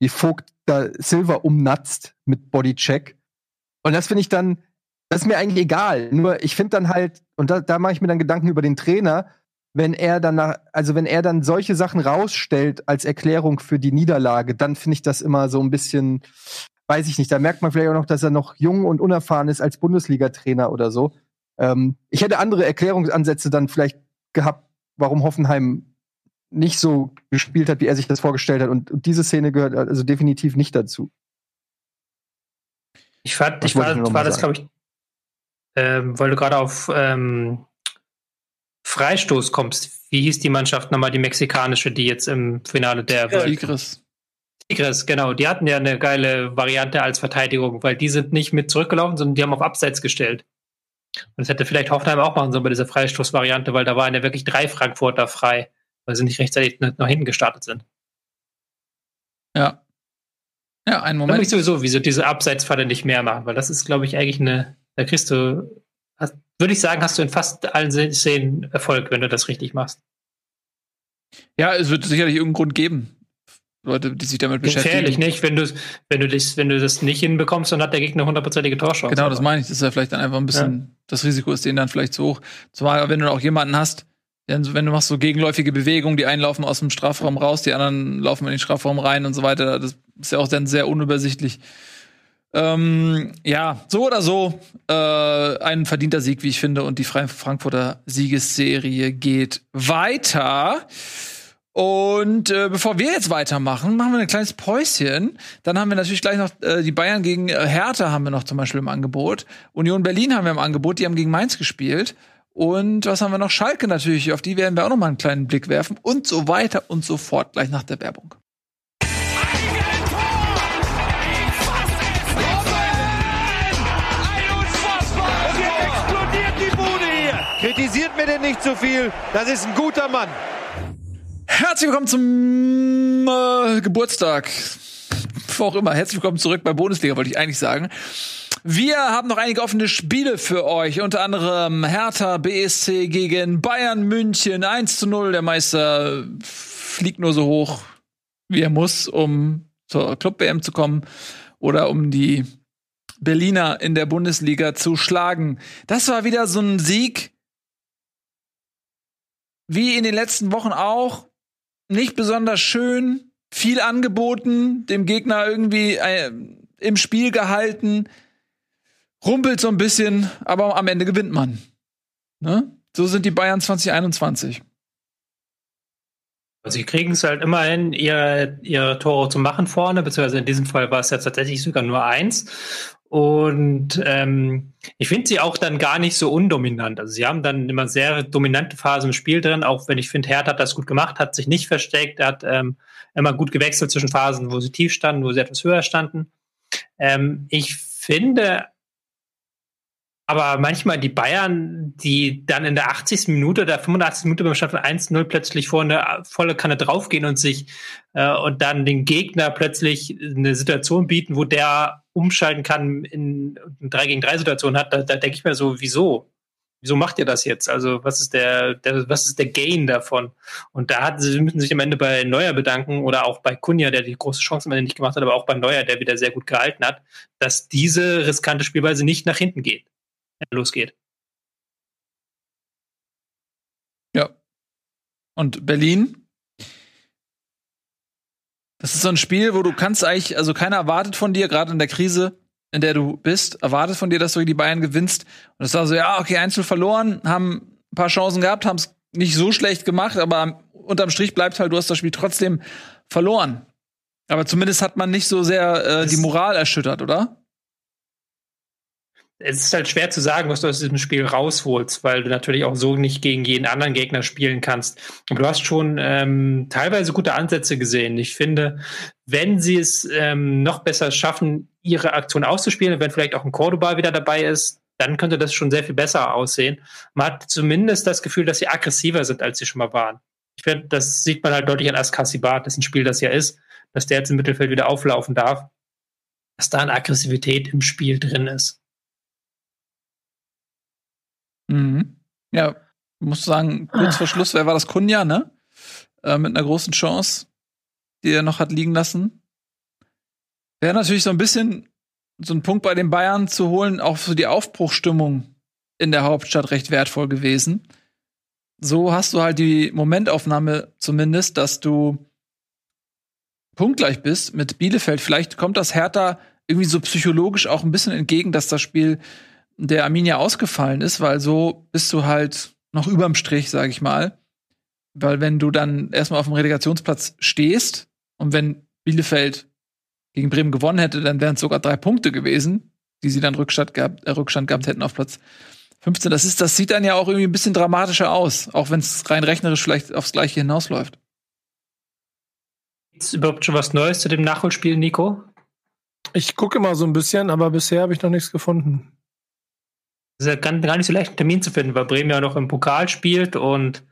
wie Vogt da Silva umnatzt mit Bodycheck und das finde ich dann, das ist mir eigentlich egal. Nur ich finde dann halt, und da, da mache ich mir dann Gedanken über den Trainer, wenn er dann nach, also wenn er dann solche Sachen rausstellt als Erklärung für die Niederlage, dann finde ich das immer so ein bisschen, weiß ich nicht, da merkt man vielleicht auch noch, dass er noch jung und unerfahren ist als Bundesliga-Trainer oder so. Ähm, ich hätte andere Erklärungsansätze dann vielleicht gehabt, warum Hoffenheim nicht so gespielt hat, wie er sich das vorgestellt hat. Und, und diese Szene gehört also definitiv nicht dazu. Ich fand, ich war, ich war das, glaube ich, ähm, weil du gerade auf ähm, Freistoß kommst. Wie hieß die Mannschaft nochmal, die mexikanische, die jetzt im Finale der Tigres. Tigres, genau. Die hatten ja eine geile Variante als Verteidigung, weil die sind nicht mit zurückgelaufen, sondern die haben auf Abseits gestellt. Und das hätte vielleicht Hoffenheim auch machen sollen bei dieser Freistoßvariante, weil da waren ja wirklich drei Frankfurter frei, weil sie nicht rechtzeitig nach hinten gestartet sind. Ja. Ja, einen Moment. Ich sowieso, wieso diese Abseitsfalle nicht mehr machen, weil das ist, glaube ich, eigentlich eine, da kriegst du, würde ich sagen, hast du in fast allen Szenen Erfolg, wenn du das richtig machst. Ja, es wird sicherlich irgendeinen Grund geben. Leute, die sich damit beschäftigen. Gefährlich, nicht? Wenn du, wenn du dich, wenn du das nicht hinbekommst, dann hat der Gegner hundertprozentige Torchance. Genau, das meine ich. Das ist ja vielleicht dann einfach ein bisschen, ja. das Risiko ist denen dann vielleicht zu hoch. Zumal, wenn du auch jemanden hast, denn wenn du machst so gegenläufige Bewegungen, die einen laufen aus dem Strafraum raus, die anderen laufen in den Strafraum rein und so weiter, das ist ja auch dann sehr unübersichtlich. Ähm, ja, so oder so äh, ein verdienter Sieg, wie ich finde, und die Frankfurter Siegesserie geht weiter. Und äh, bevor wir jetzt weitermachen, machen wir ein kleines Päuschen. Dann haben wir natürlich gleich noch äh, die Bayern gegen äh, Hertha haben wir noch zum Beispiel im Angebot. Union Berlin haben wir im Angebot, die haben gegen Mainz gespielt. Und was haben wir noch? Schalke natürlich, auf die werden wir auch noch mal einen kleinen Blick werfen und so weiter und so fort gleich nach der Werbung. Mir denn nicht zu viel. Das ist ein guter Mann. Herzlich willkommen zum äh, Geburtstag. Wo auch immer. Herzlich willkommen zurück bei Bundesliga, wollte ich eigentlich sagen. Wir haben noch einige offene Spiele für euch, unter anderem Hertha BSC gegen Bayern München 1 zu 0. Der Meister fliegt nur so hoch, wie er muss, um zur Club-WM zu kommen oder um die Berliner in der Bundesliga zu schlagen. Das war wieder so ein Sieg, wie in den letzten Wochen auch. Nicht besonders schön, viel angeboten, dem Gegner irgendwie äh, im Spiel gehalten rumpelt so ein bisschen, aber am Ende gewinnt man. Ne? So sind die Bayern 2021. Also sie kriegen es halt immerhin, ihre, ihre Tore zu machen vorne, beziehungsweise in diesem Fall war es ja tatsächlich sogar nur eins. Und ähm, ich finde sie auch dann gar nicht so undominant. Also sie haben dann immer sehr dominante Phasen im Spiel drin, auch wenn ich finde, Hertha hat das gut gemacht, hat sich nicht versteckt, er hat ähm, immer gut gewechselt zwischen Phasen, wo sie tief standen, wo sie etwas höher standen. Ähm, ich finde aber manchmal die Bayern, die dann in der 80. Minute oder 85. Minute beim Stand von 1-0 plötzlich vor eine volle Kanne draufgehen und sich äh, und dann den Gegner plötzlich eine Situation bieten, wo der umschalten kann in eine 3 gegen 3 Situation hat, da, da denke ich mir so, wieso? Wieso macht ihr das jetzt? Also, was ist der, der, was ist der Gain davon? Und da hat, sie müssen sich am Ende bei Neuer bedanken oder auch bei Kunja, der die große Chance am Ende nicht gemacht hat, aber auch bei Neuer, der wieder sehr gut gehalten hat, dass diese riskante Spielweise nicht nach hinten geht losgeht. Ja. Und Berlin? Das ist so ein Spiel, wo du kannst eigentlich, also keiner erwartet von dir, gerade in der Krise, in der du bist, erwartet von dir, dass du die Bayern gewinnst. Und es war so, ja, okay, Einzel verloren, haben ein paar Chancen gehabt, haben es nicht so schlecht gemacht, aber unterm Strich bleibt halt, du hast das Spiel trotzdem verloren. Aber zumindest hat man nicht so sehr äh, die Moral erschüttert, oder? Es ist halt schwer zu sagen, was du aus diesem Spiel rausholst, weil du natürlich auch so nicht gegen jeden anderen Gegner spielen kannst. Aber du hast schon ähm, teilweise gute Ansätze gesehen. Ich finde, wenn sie es ähm, noch besser schaffen, ihre Aktion auszuspielen, wenn vielleicht auch ein Cordoba wieder dabei ist, dann könnte das schon sehr viel besser aussehen. Man hat zumindest das Gefühl, dass sie aggressiver sind, als sie schon mal waren. Ich finde, das sieht man halt deutlich an Askasibat, das ein Spiel das ja ist, dass der jetzt im Mittelfeld wieder auflaufen darf, dass da eine Aggressivität im Spiel drin ist. Mhm. Ja, muss sagen, kurz vor Schluss, wer war das? Kunja, ne? Äh, mit einer großen Chance, die er noch hat liegen lassen. Wäre natürlich so ein bisschen so ein Punkt bei den Bayern zu holen, auch für die Aufbruchstimmung in der Hauptstadt recht wertvoll gewesen. So hast du halt die Momentaufnahme zumindest, dass du punktgleich bist mit Bielefeld. Vielleicht kommt das Hertha irgendwie so psychologisch auch ein bisschen entgegen, dass das Spiel der Arminia ausgefallen ist, weil so bist du halt noch überm Strich, sag ich mal. Weil wenn du dann erstmal auf dem Relegationsplatz stehst und wenn Bielefeld gegen Bremen gewonnen hätte, dann wären es sogar drei Punkte gewesen, die sie dann Rückstand gehabt, äh, Rückstand gehabt hätten auf Platz 15. Das ist, das sieht dann ja auch irgendwie ein bisschen dramatischer aus, auch wenn es rein rechnerisch vielleicht aufs Gleiche hinausläuft. Ist überhaupt schon was Neues zu dem Nachholspiel, Nico? Ich gucke mal so ein bisschen, aber bisher habe ich noch nichts gefunden. Es ist ja gar nicht so leicht, einen Termin zu finden, weil Bremen ja noch im Pokal spielt und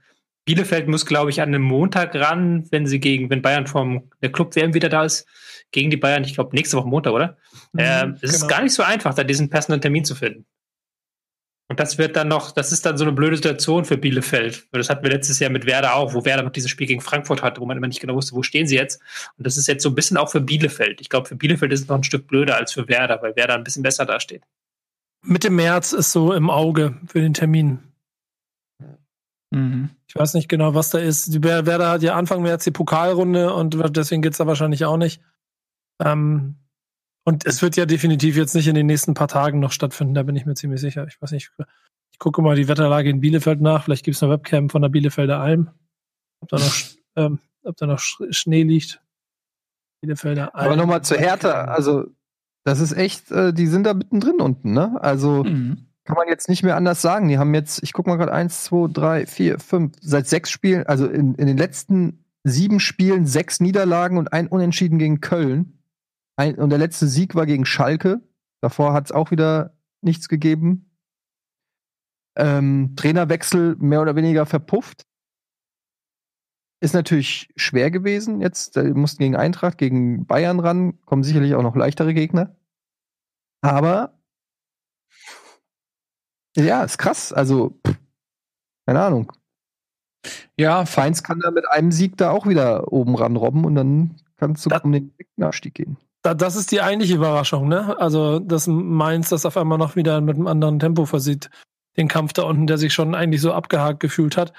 Bielefeld muss, glaube ich, an einem Montag ran, wenn sie gegen, wenn Bayern vom der Club WM wieder da ist, gegen die Bayern, ich glaube, nächste Woche Montag, oder? Mhm, äh, es genau. ist gar nicht so einfach, da diesen passenden Termin zu finden. Und das wird dann noch, das ist dann so eine blöde Situation für Bielefeld. Das hatten wir letztes Jahr mit Werder auch, wo Werder noch dieses Spiel gegen Frankfurt hatte, wo man immer nicht genau wusste, wo stehen sie jetzt. Und das ist jetzt so ein bisschen auch für Bielefeld. Ich glaube, für Bielefeld ist es noch ein Stück blöder als für Werder, weil Werder ein bisschen besser dasteht. Mitte März ist so im Auge für den Termin. Mhm. Ich weiß nicht genau, was da ist. Die Werder hat ja Anfang März die Pokalrunde und deswegen geht's da wahrscheinlich auch nicht. Ähm, und es wird ja definitiv jetzt nicht in den nächsten paar Tagen noch stattfinden, da bin ich mir ziemlich sicher. Ich weiß nicht, ich gucke mal die Wetterlage in Bielefeld nach. Vielleicht gibt's eine Webcam von der Bielefelder Alm. Ob da noch, ähm, ob da noch Schnee liegt. Bielefelder Alm. Aber nochmal zu Hertha, also das ist echt, äh, die sind da mittendrin unten, ne? Also mhm. kann man jetzt nicht mehr anders sagen. Die haben jetzt, ich guck mal gerade, eins, zwei, drei, vier, fünf, seit sechs Spielen, also in, in den letzten sieben Spielen sechs Niederlagen und ein Unentschieden gegen Köln. Ein, und der letzte Sieg war gegen Schalke. Davor hat es auch wieder nichts gegeben. Ähm, Trainerwechsel mehr oder weniger verpufft. Ist natürlich schwer gewesen jetzt. Da mussten gegen Eintracht, gegen Bayern ran, kommen sicherlich auch noch leichtere Gegner. Aber ja, ist krass. Also, keine Ahnung. Ja, Feins kann da mit einem Sieg da auch wieder oben ran robben und dann kannst du um den Abstieg gehen. Da, das ist die eigentliche Überraschung, ne? Also, dass Mainz das auf einmal noch wieder mit einem anderen Tempo versieht. Den Kampf da unten, der sich schon eigentlich so abgehakt gefühlt hat.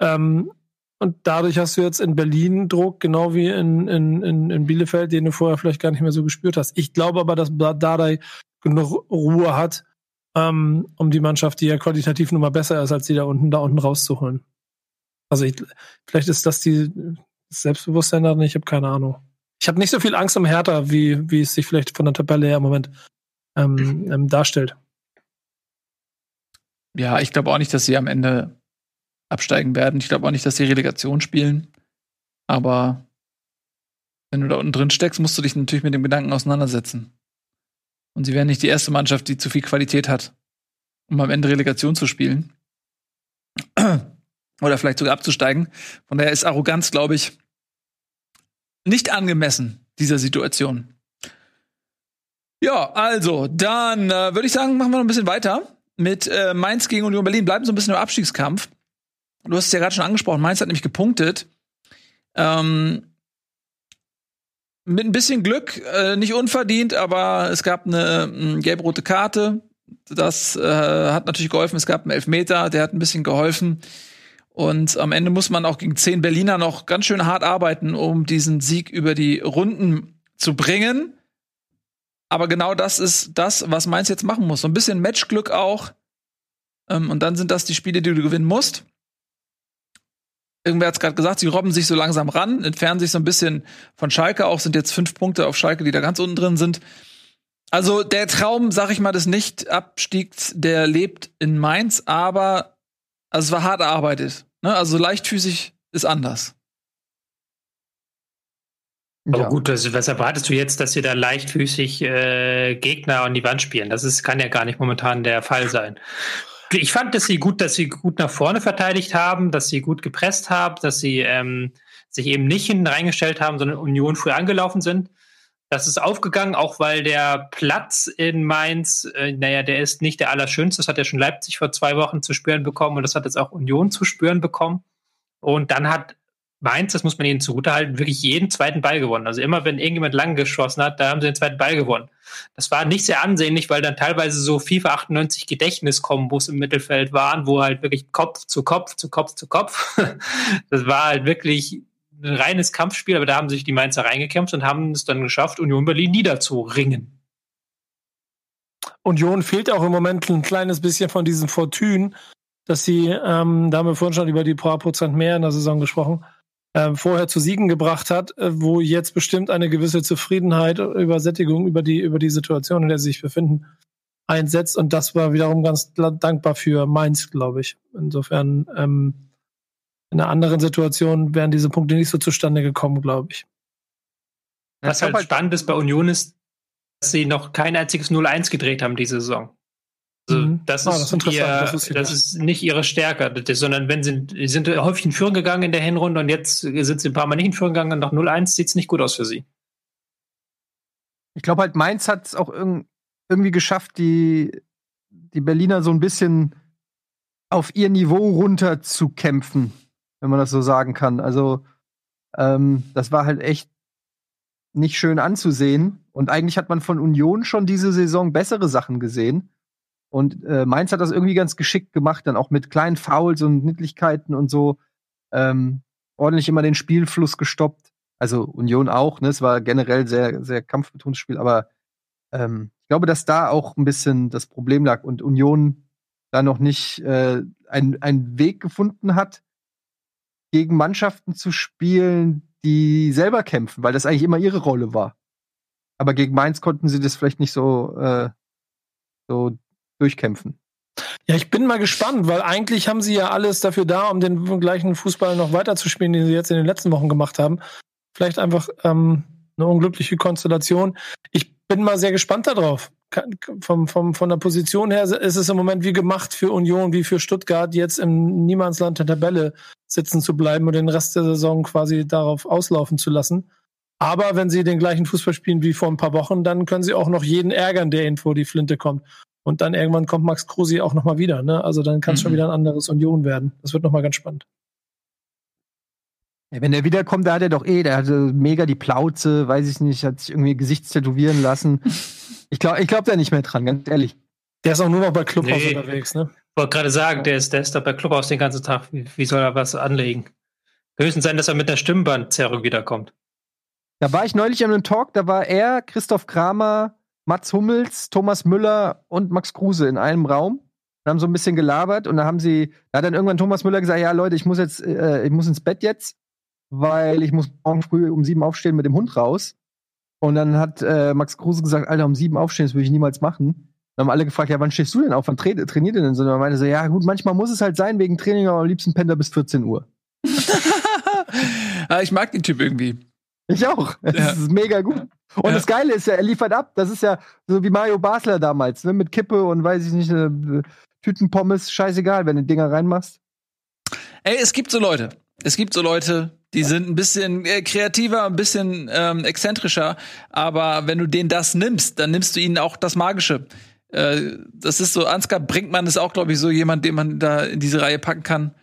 Ähm, und dadurch hast du jetzt in Berlin Druck, genau wie in, in, in, in Bielefeld, den du vorher vielleicht gar nicht mehr so gespürt hast. Ich glaube aber, dass Dardai genug Ruhe hat, ähm, um die Mannschaft, die ja qualitativ nun mal besser ist, als die da unten, da unten rauszuholen. Also ich, vielleicht ist das die das Selbstbewusstsein da nicht, ich habe keine Ahnung. Ich habe nicht so viel Angst um Hertha, wie, wie es sich vielleicht von der Tabelle her im Moment ähm, ähm, darstellt. Ja, ich glaube auch nicht, dass sie am Ende absteigen werden. Ich glaube auch nicht, dass sie Relegation spielen. Aber wenn du da unten drin steckst, musst du dich natürlich mit dem Gedanken auseinandersetzen. Und sie wären nicht die erste Mannschaft, die zu viel Qualität hat, um am Ende Relegation zu spielen. Oder vielleicht sogar abzusteigen. Von daher ist Arroganz, glaube ich, nicht angemessen dieser Situation. Ja, also, dann äh, würde ich sagen, machen wir noch ein bisschen weiter mit äh, Mainz gegen Union Berlin. Bleiben so ein bisschen im Abstiegskampf. Du hast es ja gerade schon angesprochen. Mainz hat nämlich gepunktet. Ähm, mit ein bisschen Glück, äh, nicht unverdient, aber es gab eine mh, gelb-rote Karte. Das äh, hat natürlich geholfen. Es gab einen Elfmeter, der hat ein bisschen geholfen. Und am Ende muss man auch gegen zehn Berliner noch ganz schön hart arbeiten, um diesen Sieg über die Runden zu bringen. Aber genau das ist das, was Mainz jetzt machen muss. So ein bisschen Matchglück auch. Ähm, und dann sind das die Spiele, die du gewinnen musst. Irgendwer hat es gerade gesagt, sie robben sich so langsam ran, entfernen sich so ein bisschen von Schalke auch, sind jetzt fünf Punkte auf Schalke, die da ganz unten drin sind. Also der Traum, sag ich mal, des Nicht-Abstiegs, der lebt in Mainz, aber also es war hart erarbeitet. Ne? Also leichtfüßig ist anders. Aber Ja. gut, also, was erwartest du jetzt, dass sie da leichtfüßig äh, Gegner an die Wand spielen? Das ist, kann ja gar nicht momentan der Fall sein. Ich fand, dass sie gut, dass sie gut nach vorne verteidigt haben, dass sie gut gepresst haben, dass sie ähm, sich eben nicht hinten reingestellt haben, sondern Union früh angelaufen sind. Das ist aufgegangen, auch weil der Platz in Mainz, äh, naja, der ist nicht der allerschönste. Das hat ja schon Leipzig vor zwei Wochen zu spüren bekommen und das hat jetzt auch Union zu spüren bekommen. Und dann hat Mainz, das muss man ihnen zugutehalten, wirklich jeden zweiten Ball gewonnen. Also immer, wenn irgendjemand lang geschossen hat, da haben sie den zweiten Ball gewonnen. Das war nicht sehr ansehnlich, weil dann teilweise so FIFA 98 Gedächtniskombos im Mittelfeld waren, wo halt wirklich Kopf zu Kopf zu Kopf zu Kopf. Das war halt wirklich ein reines Kampfspiel, aber da haben sich die Mainzer reingekämpft und haben es dann geschafft, Union Berlin niederzuringen. Union fehlt auch im Moment ein kleines bisschen von diesem Fortune, dass sie, ähm, da haben wir vorhin schon über die paar Prozent mehr in der Saison gesprochen, ähm, vorher zu Siegen gebracht hat, äh, wo jetzt bestimmt eine gewisse Zufriedenheit, Übersättigung über die, über die Situation, in der sie sich befinden, einsetzt. Und das war wiederum ganz dankbar für Mainz, glaube ich. Insofern, ähm, in einer anderen Situation wären diese Punkte nicht so zustande gekommen, glaube ich. Was halt spannend ist bei Union ist, dass sie noch kein einziges 0-1 gedreht haben diese Saison. Also Mhm. das, Ah, ist das ist ihr, das ist nicht ihre Stärke, sondern wenn sie, sie sind häufig in Führung gegangen in der Hinrunde und jetzt sind sie ein paar Mal nicht in Führung gegangen und nach 0-1 sieht es nicht gut aus für sie. Ich glaube halt, Mainz hat es auch irg irgendwie geschafft, die, die Berliner so ein bisschen auf ihr Niveau runter zu kämpfen, wenn man das so sagen kann. Also, ähm, das war halt echt nicht schön anzusehen. Und eigentlich hat man von Union schon diese Saison bessere Sachen gesehen. Und äh, Mainz hat das irgendwie ganz geschickt gemacht, dann auch mit kleinen Fouls und Nittlichkeiten und so. Ähm, ordentlich immer den Spielfluss gestoppt. Also Union auch, ne? Es war generell sehr, sehr kampfbetontes Spiel, aber ähm, ich glaube, dass da auch ein bisschen das Problem lag und Union da noch nicht äh, einen, einen Weg gefunden hat, gegen Mannschaften zu spielen, die selber kämpfen, weil das eigentlich immer ihre Rolle war. Aber gegen Mainz konnten sie das vielleicht nicht so, äh, so durchkämpfen. Ja, ich bin mal gespannt, weil eigentlich haben sie ja alles dafür da, um den gleichen Fußball noch weiterzuspielen, den sie jetzt in den letzten Wochen gemacht haben. Vielleicht einfach ähm, eine unglückliche Konstellation. Ich bin mal sehr gespannt darauf. Vom, vom, von der Position her ist es im Moment wie gemacht für Union, wie für Stuttgart, jetzt im Niemandsland der Tabelle sitzen zu bleiben und den Rest der Saison quasi darauf auslaufen zu lassen. Aber wenn sie den gleichen Fußball spielen wie vor ein paar Wochen, dann können sie auch noch jeden ärgern, der ihnen vor die Flinte kommt. Und dann irgendwann kommt Max Krusi auch nochmal wieder. Ne? Also dann kann es mhm. schon wieder ein anderes Union werden. Das wird nochmal ganz spannend. Ja, wenn er wiederkommt, da hat er doch eh, der hatte mega die Plauze, weiß ich nicht, hat sich irgendwie Gesichtstätowieren lassen. ich glaube ich glaub da nicht mehr dran, ganz ehrlich. Der ist auch nur noch bei Clubhaus nee. unterwegs, ne? Ich wollte gerade sagen, der ist, der ist da bei Clubhaus den ganzen Tag. Wie, wie soll er was anlegen? Höchstens sein, dass er mit der Stimmbandzerrung wiederkommt. Da war ich neulich an einem Talk, da war er, Christoph Kramer, Mats Hummels, Thomas Müller und Max Kruse in einem Raum und haben so ein bisschen gelabert und da haben sie, da hat dann irgendwann Thomas Müller gesagt, ja Leute, ich muss jetzt, äh, ich muss ins Bett jetzt, weil ich muss morgen früh um sieben aufstehen mit dem Hund raus. Und dann hat äh, Max Kruse gesagt, Alter, um sieben aufstehen, das würde ich niemals machen. Dann haben alle gefragt, ja, wann stehst du denn auf? Wann tra trainiert ihr denn? Und dann meinte so, ja gut, manchmal muss es halt sein wegen Training, aber am liebsten pennt er bis 14 Uhr. ich mag den Typ irgendwie. Ich auch. Das ja. ist mega gut. Und ja. das Geile ist ja, er liefert ab. Das ist ja so wie Mario Basler damals, ne? Mit Kippe und weiß ich nicht, äh, Tütenpommes, scheißegal, wenn du Dinger reinmachst. Ey, es gibt so Leute. Es gibt so Leute, die sind ein bisschen äh, kreativer, ein bisschen ähm, exzentrischer, aber wenn du denen das nimmst, dann nimmst du ihnen auch das Magische. Äh, das ist so, Ansgar Brinkmann ist auch, glaube ich, so jemand, den man da in diese Reihe packen kann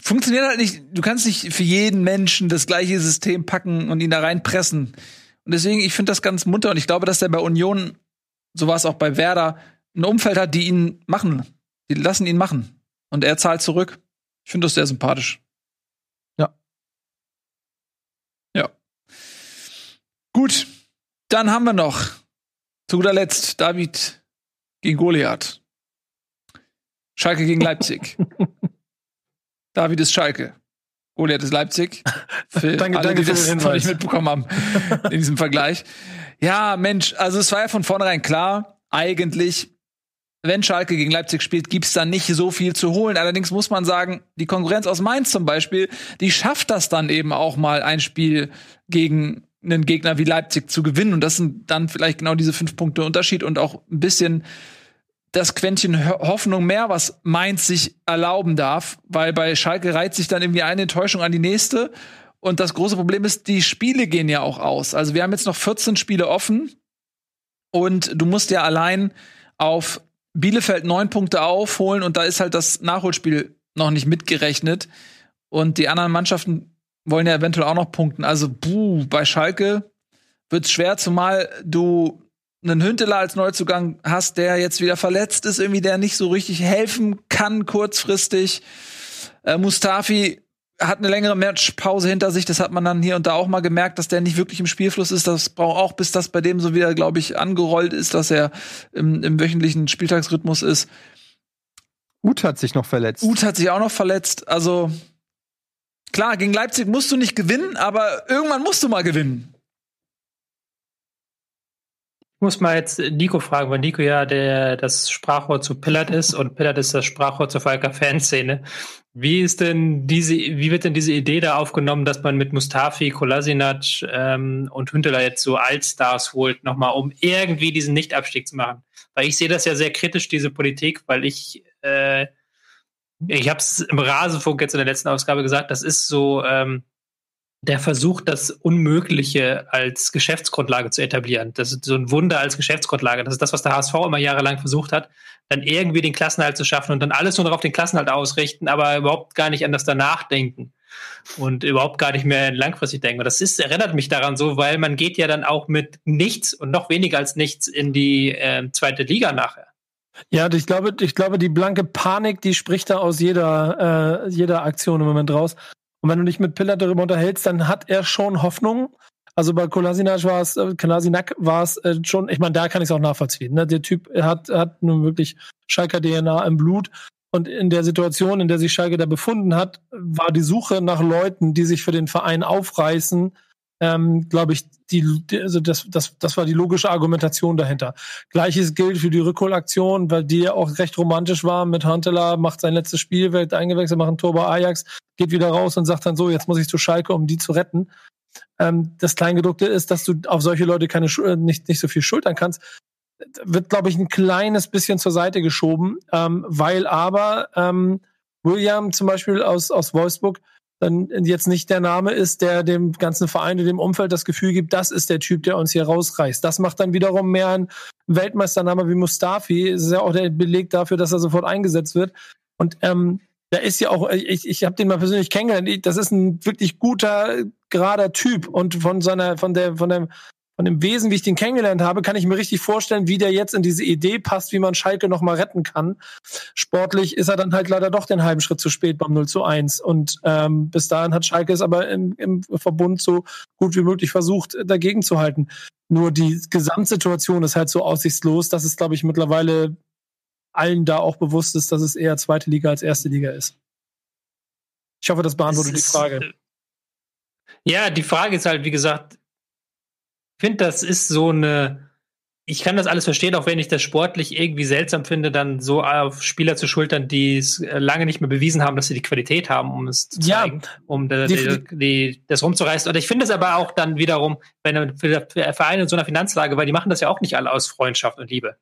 funktioniert halt nicht. Du kannst nicht für jeden Menschen das gleiche System packen und ihn da reinpressen. Und deswegen, ich finde das ganz munter und ich glaube, dass der bei Union, so war es auch bei Werder, ein Umfeld hat, die ihn machen. Die lassen ihn machen. Und er zahlt zurück. Ich finde das sehr sympathisch. Ja. Ja. Gut. Dann haben wir noch zu guter Letzt David gegen Goliath. Schalke gegen Leipzig. David ist Schalke. Goliath ist Leipzig. Für danke, alle, danke die das noch nicht mitbekommen haben in diesem Vergleich. Ja, Mensch, also es war ja von vornherein klar, eigentlich, wenn Schalke gegen Leipzig spielt, gibt's da nicht so viel zu holen. Allerdings muss man sagen, die Konkurrenz aus Mainz zum Beispiel, die schafft das dann eben auch mal ein Spiel gegen einen Gegner wie Leipzig zu gewinnen. Und das sind dann vielleicht genau diese fünf Punkte Unterschied und auch ein bisschen das Quäntchen Hoffnung mehr, was Mainz sich erlauben darf, weil bei Schalke reiht sich dann irgendwie eine Enttäuschung an die nächste. Und das große Problem ist, die Spiele gehen ja auch aus. Also wir haben jetzt noch 14 Spiele offen und du musst ja allein auf Bielefeld neun Punkte aufholen und da ist halt das Nachholspiel noch nicht mitgerechnet. Und die anderen Mannschaften wollen ja eventuell auch noch punkten. Also, buh, bei Schalke wird's schwer, zumal du einen Hünteler als Neuzugang hast, der jetzt wieder verletzt ist, irgendwie der nicht so richtig helfen kann kurzfristig. Äh, Mustafi hat eine längere Matchpause hinter sich, das hat man dann hier und da auch mal gemerkt, dass der nicht wirklich im Spielfluss ist. Das braucht auch, bis das bei dem so wieder, glaube ich, angerollt ist, dass er im, im wöchentlichen Spieltagsrhythmus ist. Ut hat sich noch verletzt. Ut hat sich auch noch verletzt. Also klar, gegen Leipzig musst du nicht gewinnen, aber irgendwann musst du mal gewinnen. Ich muss mal jetzt Nico fragen, weil Nico ja der, das Sprachrohr zu Pillard ist und Pillard ist das Sprachrohr zur Falker Fanszene. Wie ist denn diese, wie wird denn diese Idee da aufgenommen, dass man mit Mustafi, Kolasinac ähm, und Hünteler jetzt so Allstars holt, nochmal, um irgendwie diesen Nichtabstieg zu machen? Weil ich sehe das ja sehr kritisch, diese Politik, weil ich, äh, ich habe es im Rasenfunk jetzt in der letzten Ausgabe gesagt, das ist so, ähm, der versucht, das Unmögliche als Geschäftsgrundlage zu etablieren. Das ist so ein Wunder als Geschäftsgrundlage. Das ist das, was der HSV immer jahrelang versucht hat, dann irgendwie den Klassenhalt zu schaffen und dann alles nur darauf den Klassenhalt ausrichten, aber überhaupt gar nicht an das danach denken und überhaupt gar nicht mehr langfristig denken. Und das ist, erinnert mich daran so, weil man geht ja dann auch mit nichts und noch weniger als nichts in die äh, zweite Liga nachher. Ja, ich glaube, ich glaube, die blanke Panik, die spricht da aus jeder, äh, jeder Aktion im Moment raus. Und wenn du dich mit Piller darüber unterhältst, dann hat er schon Hoffnung. Also bei Kolasinac war es, äh, Kolasinac war es äh, schon, ich meine, da kann ich es auch nachvollziehen. Ne? Der Typ hat, hat nun wirklich Schalker DNA im Blut. Und in der Situation, in der sich Schalke da befunden hat, war die Suche nach Leuten, die sich für den Verein aufreißen, ähm, glaube ich, die, also das, das, das war die logische Argumentation dahinter. Gleiches gilt für die Rückholaktion, weil die ja auch recht romantisch war mit Huntela, macht sein letztes Spiel, wird eingewechselt, macht ein Tor bei Ajax, geht wieder raus und sagt dann so, jetzt muss ich zu Schalke, um die zu retten. Ähm, das Kleingedruckte ist, dass du auf solche Leute keine äh, nicht, nicht so viel schultern kannst. Wird, glaube ich, ein kleines bisschen zur Seite geschoben, ähm, weil aber ähm, William zum Beispiel aus, aus Wolfsburg dann jetzt nicht der Name ist, der dem ganzen Verein und dem Umfeld das Gefühl gibt, das ist der Typ, der uns hier rausreißt. Das macht dann wiederum mehr ein Weltmeistername wie Mustafi. Das ist ja auch der Beleg dafür, dass er sofort eingesetzt wird. Und ähm, da ist ja auch, ich, ich habe den mal persönlich kennengelernt. Das ist ein wirklich guter, gerader Typ und von seiner, von der, von dem, von dem Wesen, wie ich den kennengelernt habe, kann ich mir richtig vorstellen, wie der jetzt in diese Idee passt, wie man Schalke noch mal retten kann. Sportlich ist er dann halt leider doch den halben Schritt zu spät beim 0 zu 1. Und ähm, bis dahin hat Schalke es aber im, im Verbund so gut wie möglich versucht, dagegen zu halten. Nur die Gesamtsituation ist halt so aussichtslos, dass es, glaube ich, mittlerweile allen da auch bewusst ist, dass es eher zweite Liga als erste Liga ist. Ich hoffe, das beantwortet die Frage. Äh, ja, die Frage ist halt, wie gesagt, finde, das ist so eine. Ich kann das alles verstehen, auch wenn ich das sportlich irgendwie seltsam finde, dann so auf Spieler zu schultern, die es äh, lange nicht mehr bewiesen haben, dass sie die Qualität haben, um es zu zeigen, ja, um die, die, die, das rumzureißen. Und ich finde es aber auch dann wiederum bei einem Verein in so einer Finanzlage, weil die machen das ja auch nicht alle aus Freundschaft und Liebe.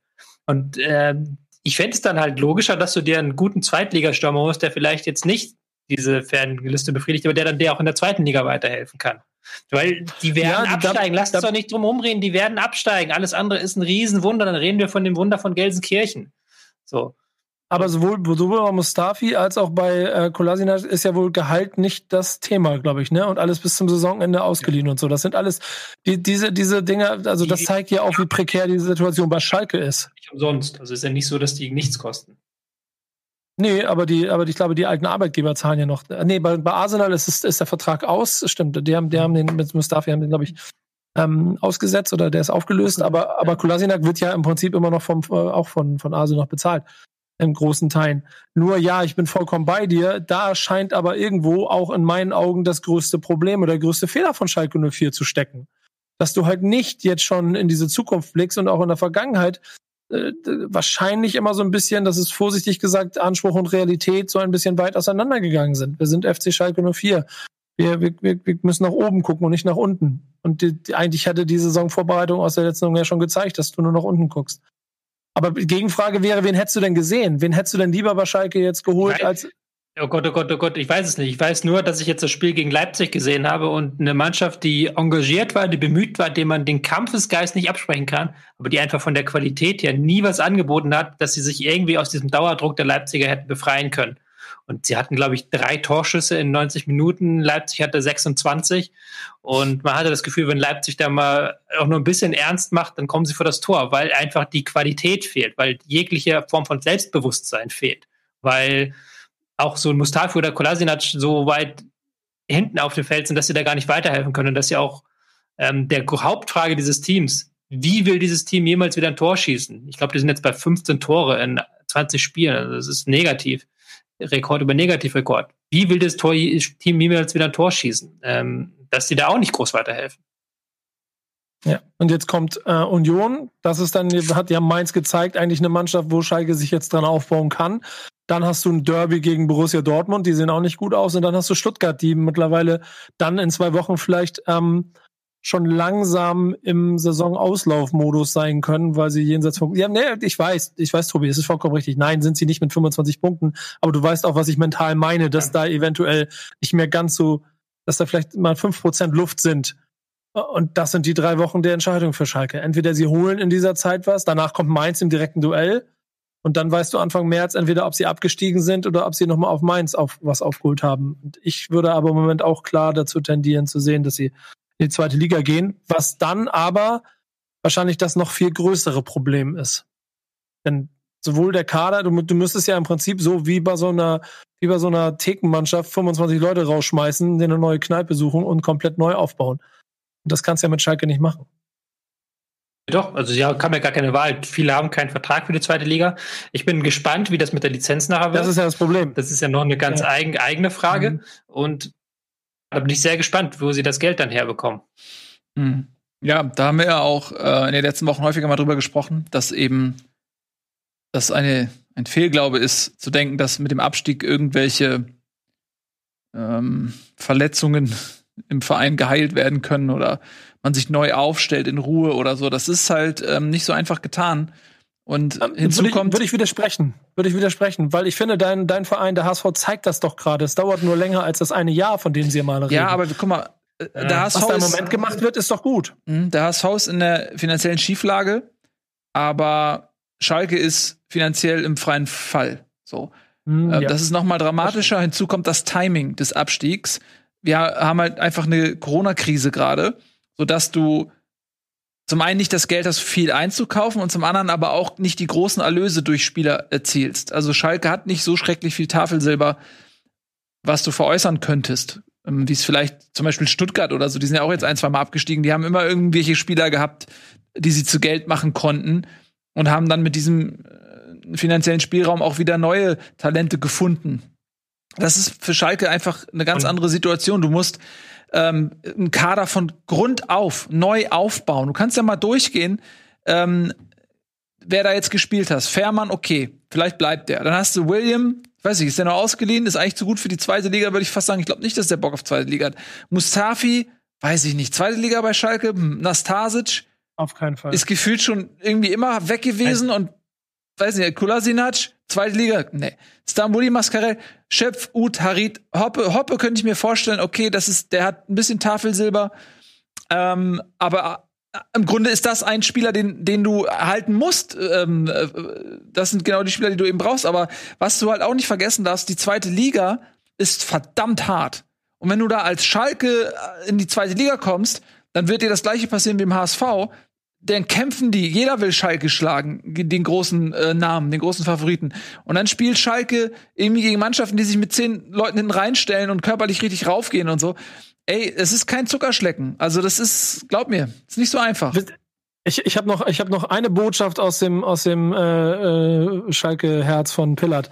Und ähm, ich fände es dann halt logischer, dass du dir einen guten Zweitligastürmer holst, der vielleicht jetzt nicht diese Fernliste befriedigt, aber der dann dir auch in der zweiten Liga weiterhelfen kann. Weil die werden ja, absteigen. Lass uns doch nicht drum rumreden. Die werden absteigen. Alles andere ist ein Riesenwunder. Dann reden wir von dem Wunder von Gelsenkirchen. So. Aber sowohl, sowohl bei Mustafi als auch bei äh, Kolasinac ist ja wohl Gehalt nicht das Thema, glaube ich, ne? Und alles bis zum Saisonende ausgeliehen ja. und so. Das sind alles die, diese, diese Dinge, also das zeigt ja auch, wie prekär die Situation bei Schalke ist. Nicht umsonst. Also ist ja nicht so, dass die nichts kosten. Nee, aber die, aber ich glaube, die alten Arbeitgeber zahlen ja noch. Nee, bei, bei Arsenal ist, ist, ist der Vertrag aus, stimmt. Die haben, die haben den mit Mustafi haben den, glaube ich, ähm, ausgesetzt oder der ist aufgelöst, aber, aber Kolasinac wird ja im Prinzip immer noch vom, äh, auch von, von Arsenal noch bezahlt. In großen Teilen. Nur ja, ich bin vollkommen bei dir. Da scheint aber irgendwo auch in meinen Augen das größte Problem oder der größte Fehler von Schalke 04 zu stecken. Dass du halt nicht jetzt schon in diese Zukunft blickst und auch in der Vergangenheit äh, wahrscheinlich immer so ein bisschen, das ist vorsichtig gesagt, Anspruch und Realität so ein bisschen weit auseinandergegangen sind. Wir sind FC Schalke 04. Wir, wir, wir müssen nach oben gucken und nicht nach unten. Und die, die, eigentlich hatte die Saisonvorbereitung aus der letzten Saison ja schon gezeigt, dass du nur nach unten guckst. Aber Gegenfrage wäre, wen hättest du denn gesehen? Wen hättest du denn lieber bei Schalke jetzt geholt Nein. als Oh Gott, oh Gott, oh Gott, ich weiß es nicht. Ich weiß nur, dass ich jetzt das Spiel gegen Leipzig gesehen habe und eine Mannschaft, die engagiert war, die bemüht war, dem man den Kampfesgeist nicht absprechen kann, aber die einfach von der Qualität her nie was angeboten hat, dass sie sich irgendwie aus diesem Dauerdruck der Leipziger hätten befreien können. Und sie hatten, glaube ich, drei Torschüsse in 90 Minuten. Leipzig hatte 26. Und man hatte das Gefühl, wenn Leipzig da mal auch nur ein bisschen ernst macht, dann kommen sie vor das Tor, weil einfach die Qualität fehlt, weil jegliche Form von Selbstbewusstsein fehlt. Weil auch so ein Mustafi oder Kolasinac so weit hinten auf dem Feld sind, dass sie da gar nicht weiterhelfen können. Und das ist ja auch ähm, der Hauptfrage dieses Teams. Wie will dieses Team jemals wieder ein Tor schießen? Ich glaube, die sind jetzt bei 15 Tore in 20 Spielen. Also das ist negativ. Rekord über Negativrekord. Wie will das Tor Team jemals wieder ein Tor schießen? Ähm, dass sie da auch nicht groß weiterhelfen. Ja, und jetzt kommt äh, Union. Das ist dann, hat ja Mainz gezeigt, eigentlich eine Mannschaft, wo Schalke sich jetzt dran aufbauen kann. Dann hast du ein Derby gegen Borussia Dortmund, die sehen auch nicht gut aus. Und dann hast du Stuttgart, die mittlerweile dann in zwei Wochen vielleicht ähm, schon langsam im Saisonauslaufmodus sein können, weil sie jenseits von. Ja, nee, ich weiß, ich weiß, Tobi, das ist vollkommen richtig. Nein, sind sie nicht mit 25 Punkten, aber du weißt auch, was ich mental meine, dass da eventuell nicht mehr ganz so, dass da vielleicht mal fünf Prozent Luft sind. Und das sind die drei Wochen der Entscheidung für Schalke. Entweder sie holen in dieser Zeit was, danach kommt Mainz im direkten Duell und dann weißt du Anfang März entweder, ob sie abgestiegen sind oder ob sie nochmal auf Mainz auf, was aufgeholt haben. Und ich würde aber im Moment auch klar dazu tendieren zu sehen, dass sie in die zweite Liga gehen, was dann aber wahrscheinlich das noch viel größere Problem ist. Denn sowohl der Kader, du, du müsstest ja im Prinzip so wie bei so einer, wie bei so einer Thekenmannschaft 25 Leute rausschmeißen, denen eine neue Kneipe suchen und komplett neu aufbauen. Und das kannst du ja mit Schalke nicht machen. Doch, also sie haben ja gar keine Wahl. Viele haben keinen Vertrag für die zweite Liga. Ich bin gespannt, wie das mit der Lizenz nachher wird. Das ist ja das Problem. Das ist ja noch eine ganz ja. eigen, eigene Frage. Mhm. Und Da bin ich sehr gespannt, wo sie das Geld dann herbekommen. Mhm. Ja, da haben wir ja auch äh, in den letzten Wochen häufiger mal drüber gesprochen, dass eben das eine, ein Fehlglaube ist, zu denken, dass mit dem Abstieg irgendwelche ähm, Verletzungen im Verein geheilt werden können oder man sich neu aufstellt in Ruhe oder so. Das ist halt ähm, nicht so einfach getan. Und Ähm, hinzu würde ich, kommt, würde ich widersprechen. Würde ich widersprechen, weil ich finde, dein, dein Verein, der HSV, zeigt das doch gerade. Es dauert nur länger als das eine Jahr, von dem sie mal reden. ja, aber guck mal, äh, der HSV was da im ist, Moment gemacht wird, ist doch gut. Mhm, Der HSV ist in der finanziellen Schieflage, aber Schalke ist finanziell im freien Fall. So. Hm, Äh, ja. Das ist noch mal dramatischer. Hinzu kommt das Timing des Abstiegs. Wir haben halt einfach eine Corona-Krise gerade, sodass du zum einen nicht das Geld hast, viel einzukaufen und zum anderen aber auch nicht die großen Erlöse durch Spieler erzielst. Also Schalke hat nicht so schrecklich viel Tafelsilber, was du veräußern könntest. Ähm, Wie es vielleicht zum Beispiel Stuttgart oder so, die sind ja auch jetzt ein, zwei Mal abgestiegen. Die haben immer irgendwelche Spieler gehabt, die sie zu Geld machen konnten und haben dann mit diesem äh, finanziellen Spielraum auch wieder neue Talente gefunden. Das ist für Schalke einfach eine ganz andere Situation. Du musst ähm, einen Kader von Grund auf neu aufbauen. Du kannst ja mal durchgehen, ähm, wer da jetzt gespielt hat. Fährmann, okay, vielleicht bleibt der. Dann hast du William, weiß ich, ist der noch ausgeliehen? Ist eigentlich zu gut für die zweite Liga, würde ich fast sagen. Ich glaube nicht, dass der Bock auf zweite Liga hat. Mustafi, weiß ich nicht. Zweite Liga bei Schalke, Hm, Nastasic, Auf keinen Fall. ist gefühlt schon irgendwie immer weg gewesen und weiß nicht, Kulasinac, zweite Liga, nee. Stambuli Mascarell, Schöpf, Ut, Harit, Hoppe, Hoppe könnte ich mir vorstellen, okay, das ist, der hat ein bisschen Tafelsilber, ähm, aber äh, im Grunde ist das ein Spieler, den, den du halten musst. Ähm, äh, das sind genau die Spieler, die du eben brauchst. Aber was du halt auch nicht vergessen darfst, die zweite Liga ist verdammt hart. Und wenn du da als Schalke äh, in die zweite Liga kommst, dann wird dir das gleiche passieren wie im HSV. Dann kämpfen die, jeder will Schalke schlagen, den großen äh, Namen, den großen Favoriten. Und dann spielt Schalke irgendwie gegen Mannschaften, die sich mit zehn Leuten hinten reinstellen und körperlich richtig raufgehen und so. Ey, es ist kein Zuckerschlecken. Also das ist, glaub mir, ist nicht so einfach. Ich, ich habe noch, ich hab noch eine Botschaft aus dem, aus dem äh, äh, Schalke-Herz von Pillard,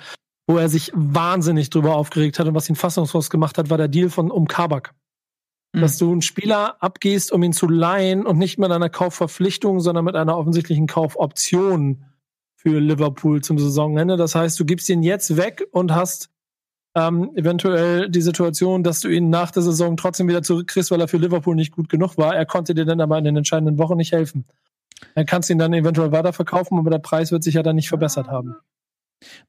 wo er sich wahnsinnig drüber aufgeregt hat und was ihn fassungslos gemacht hat, war der Deal von um Kabak. Mhm. Dass du einen Spieler abgehst, um ihn zu leihen und nicht mit einer Kaufverpflichtung, sondern mit einer offensichtlichen Kaufoption für Liverpool zum Saisonende. Das heißt, du gibst ihn jetzt weg und hast ähm, eventuell die Situation, dass du ihn nach der Saison trotzdem wieder zurückkriegst, weil er für Liverpool nicht gut genug war. Er konnte dir dann aber in den entscheidenden Wochen nicht helfen. Dann kannst du ihn dann eventuell weiterverkaufen, aber der Preis wird sich ja dann nicht verbessert haben.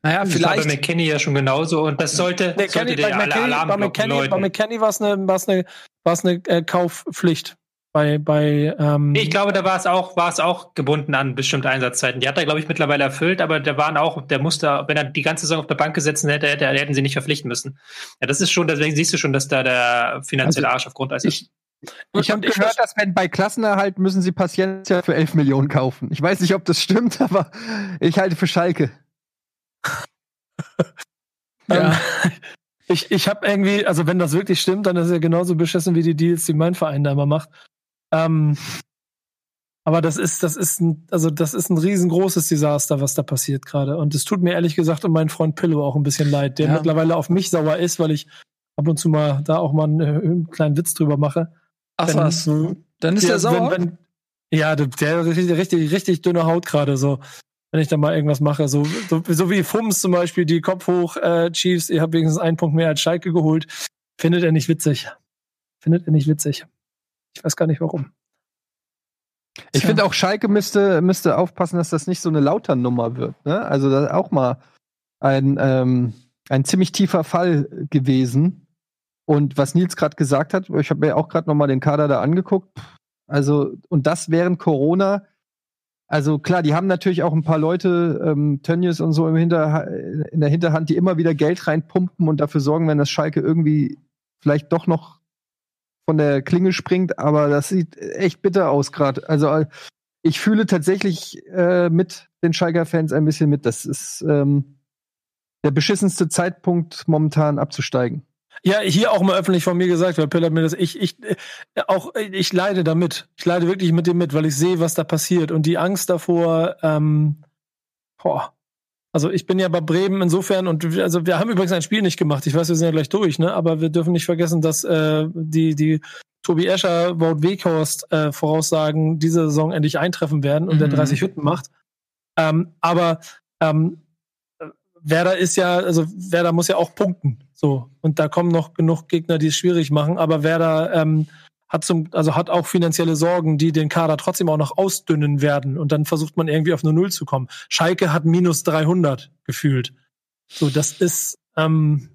Naja, Das war bei vielleicht. McKenny ja schon genauso und das sollte, Nee, sollte der bei alle McKenny, bei McKenny, bei. McKenny war es eine, war's eine, war's eine äh, Kaufpflicht. Bei, bei, ähm, Ich glaube, da war es auch, war es auch gebunden an bestimmte Einsatzzeiten. Die hat er, glaube ich, mittlerweile erfüllt, aber der waren auch, der musste, wenn er die ganze Saison auf der Bank gesessen hätte, hätte hätten sie nicht verpflichten müssen. Ja, das ist schon, deswegen siehst du schon, dass da der finanzielle Arsch auf Grundeis ist. Ich, ich habe ich gehört, dass wenn bei Klassenerhalt müssen sie Paciencia für 11 Millionen kaufen. Ich weiß nicht, ob das stimmt, aber ich halte für Schalke. Ähm, ich ich habe irgendwie, also wenn das wirklich stimmt, dann ist er genauso beschissen wie die Deals, die mein Verein da immer macht. Ähm, aber das ist, das ist ein, also das ist ein riesengroßes Desaster, was da passiert gerade. Und es tut mir ehrlich gesagt um meinen Freund Pillow auch ein bisschen leid, der Ja. mittlerweile auf mich sauer ist, weil ich ab und zu mal da auch mal einen, äh, einen kleinen Witz drüber mache. Ach Wenn- was. Dann ist ja, der sauer. Wenn, wenn, ja, der, der richtig, richtig dünne Haut gerade so. Wenn ich da mal irgendwas mache, so, so, so wie Fums zum Beispiel, die Kopf hoch, äh, Chiefs, ihr habt wenigstens einen Punkt mehr als Schalke geholt. Findet er nicht witzig. Findet er nicht witzig. Ich weiß gar nicht warum. Ich finde auch Schalke müsste, müsste aufpassen, dass das nicht so eine Lautern-Nummer wird. Ne? Also das ist auch mal ein, ähm, ein ziemlich tiefer Fall gewesen. Und was Nils gerade gesagt hat, ich habe mir auch gerade noch mal den Kader da angeguckt. Also und das während Corona. Also klar, die haben natürlich auch ein paar Leute, ähm, Tönnies und so im Hinter, in der Hinterhand, die immer wieder Geld reinpumpen und dafür sorgen, wenn das Schalke irgendwie vielleicht doch noch von der Klinge springt, aber das sieht echt bitter aus gerade. Also ich fühle tatsächlich äh, mit den Schalker-Fans ein bisschen mit. Das ist ähm, der beschissenste Zeitpunkt, momentan abzusteigen. Ja, hier auch mal öffentlich von mir gesagt, weil Pill hat mir das, ich, ich, äh, auch, äh, ich leide damit. Ich leide wirklich mit dem mit, weil ich sehe, was da passiert und die Angst davor, ähm, boah, Also ich bin ja bei Bremen insofern und also wir haben übrigens ein Spiel nicht gemacht. Ich weiß, wir sind ja gleich durch, ne? Aber wir dürfen nicht vergessen, dass äh, die die Tobi Escher, Wout Weghorst äh, voraussagen, diese Saison endlich eintreffen werden und Mhm. der 30 Hütten macht. Ähm, aber ähm, Werder ist ja, also Werder muss ja auch punkten. So. Und da kommen noch genug Gegner, die es schwierig machen. Aber Werder ähm, hat zum, also hat auch finanzielle Sorgen, die den Kader trotzdem auch noch ausdünnen werden. Und dann versucht man irgendwie auf eine Null zu kommen. Schalke hat minus 300 gefühlt. So, das ist, ähm,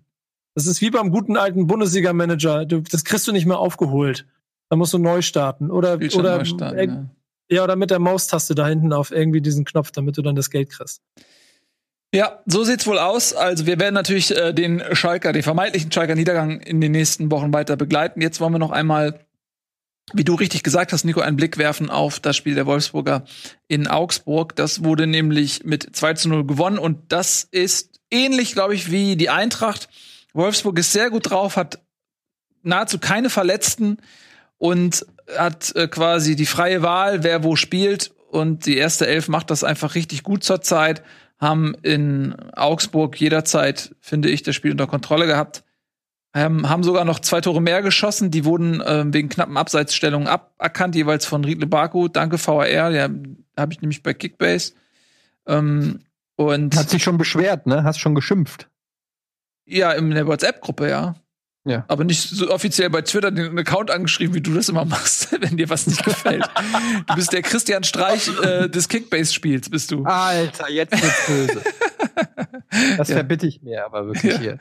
das ist wie beim guten alten Bundesliga-Manager. Das kriegst du nicht mehr aufgeholt. Da musst du neu starten. Oder, oder, starten, äh, ja. ja, oder mit der Maustaste da hinten auf irgendwie diesen Knopf, damit du dann das Geld kriegst. Ja, so sieht's wohl aus. Also wir werden natürlich äh, den Schalker, den vermeintlichen Schalker Niedergang in den nächsten Wochen weiter begleiten. Jetzt wollen wir noch einmal, wie du richtig gesagt hast, Nico, einen Blick werfen auf das Spiel der Wolfsburger in Augsburg. Das wurde nämlich mit 2 zu 0 gewonnen und das ist ähnlich, glaube ich, wie die Eintracht. Wolfsburg ist sehr gut drauf, hat nahezu keine Verletzten und hat äh, quasi die freie Wahl, wer wo spielt. Und die erste Elf macht das einfach richtig gut zurzeit haben in Augsburg jederzeit, finde ich, das Spiel unter Kontrolle gehabt. Ähm, haben sogar noch zwei Tore mehr geschossen. Die wurden ähm, wegen knappen Abseitsstellungen aberkannt, jeweils von Riedle Baku. Danke, VAR. Ja, habe ich nämlich bei Kickbase. Ähm, und Hat sich schon beschwert, ne? Hast schon geschimpft. ja, in der WhatsApp-Gruppe, ja. Ja. Aber nicht so offiziell bei Twitter den Account angeschrieben, wie du das immer machst, wenn dir was nicht gefällt. du bist der Christian Streich äh, des Kickbase-Spiels, bist du. Alter, jetzt wird's böse. Das Ja. verbitte ich mir aber wirklich hier.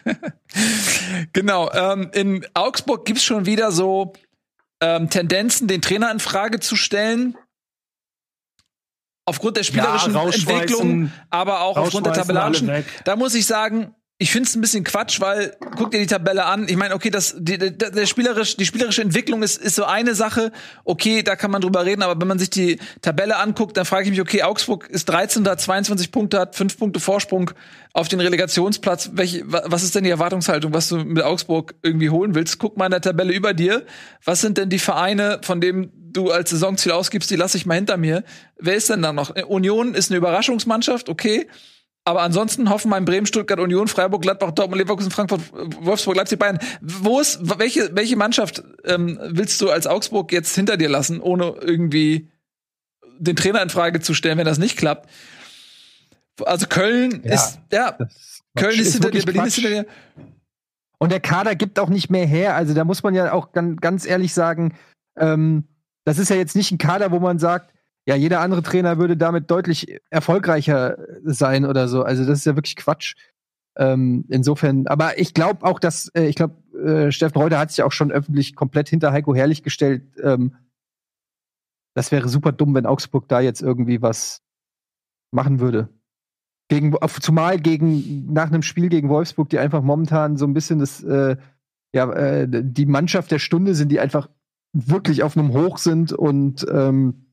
Genau. Ähm, in Augsburg gibt's schon wieder so ähm, Tendenzen, den Trainer in Frage zu stellen. Aufgrund der spielerischen rausschmeißen, Entwicklung, aber auch aufgrund der tabellarischen. Da muss ich sagen, ich finde es ein bisschen Quatsch, weil guck dir die Tabelle an. Ich meine, okay, das die, der, der spielerisch, die spielerische Entwicklung ist ist so eine Sache. Okay, da kann man drüber reden, aber wenn man sich die Tabelle anguckt, dann frage ich mich, okay, Augsburg ist 13. hat 22 Punkte, hat 5 Punkte Vorsprung auf den Relegationsplatz. Welche, wa- was ist denn die Erwartungshaltung, was du mit Augsburg irgendwie holen willst? Guck mal in der Tabelle über dir. Was sind denn die Vereine, von denen du als Saisonziel ausgibst, die lasse ich mal hinter mir? Wer ist denn da noch? Union ist eine Überraschungsmannschaft, okay. Aber ansonsten Hoffenheim, Bremen, Stuttgart, Union, Freiburg, Gladbach, Dortmund, Leverkusen, Frankfurt, Wolfsburg, Leipzig, Bayern. Wo ist, welche, welche Mannschaft ähm, willst du als Augsburg jetzt hinter dir lassen, ohne irgendwie den Trainer in Frage zu stellen, wenn das nicht klappt? Also Köln Ja. ist, ja, Das Köln ist hinter dir, Berlin ist Quatsch. hinter dir. Und der Kader gibt auch nicht mehr her. Also da muss man ja auch ganz, ganz ehrlich sagen, ähm, das ist ja jetzt nicht ein Kader, wo man sagt, ja, jeder andere Trainer würde damit deutlich erfolgreicher sein oder so. Also das ist ja wirklich Quatsch. Ähm, insofern, aber ich glaube auch, dass, äh, ich glaube, äh, Steffen Reuter hat sich auch schon öffentlich komplett hinter Heiko Herrlich gestellt. Ähm, das wäre super dumm, wenn Augsburg da jetzt irgendwie was machen würde. Gegen, zumal gegen, nach einem Spiel gegen Wolfsburg, die einfach momentan so ein bisschen das, äh, ja, äh, die Mannschaft der Stunde sind, die einfach wirklich auf einem Hoch sind und ähm,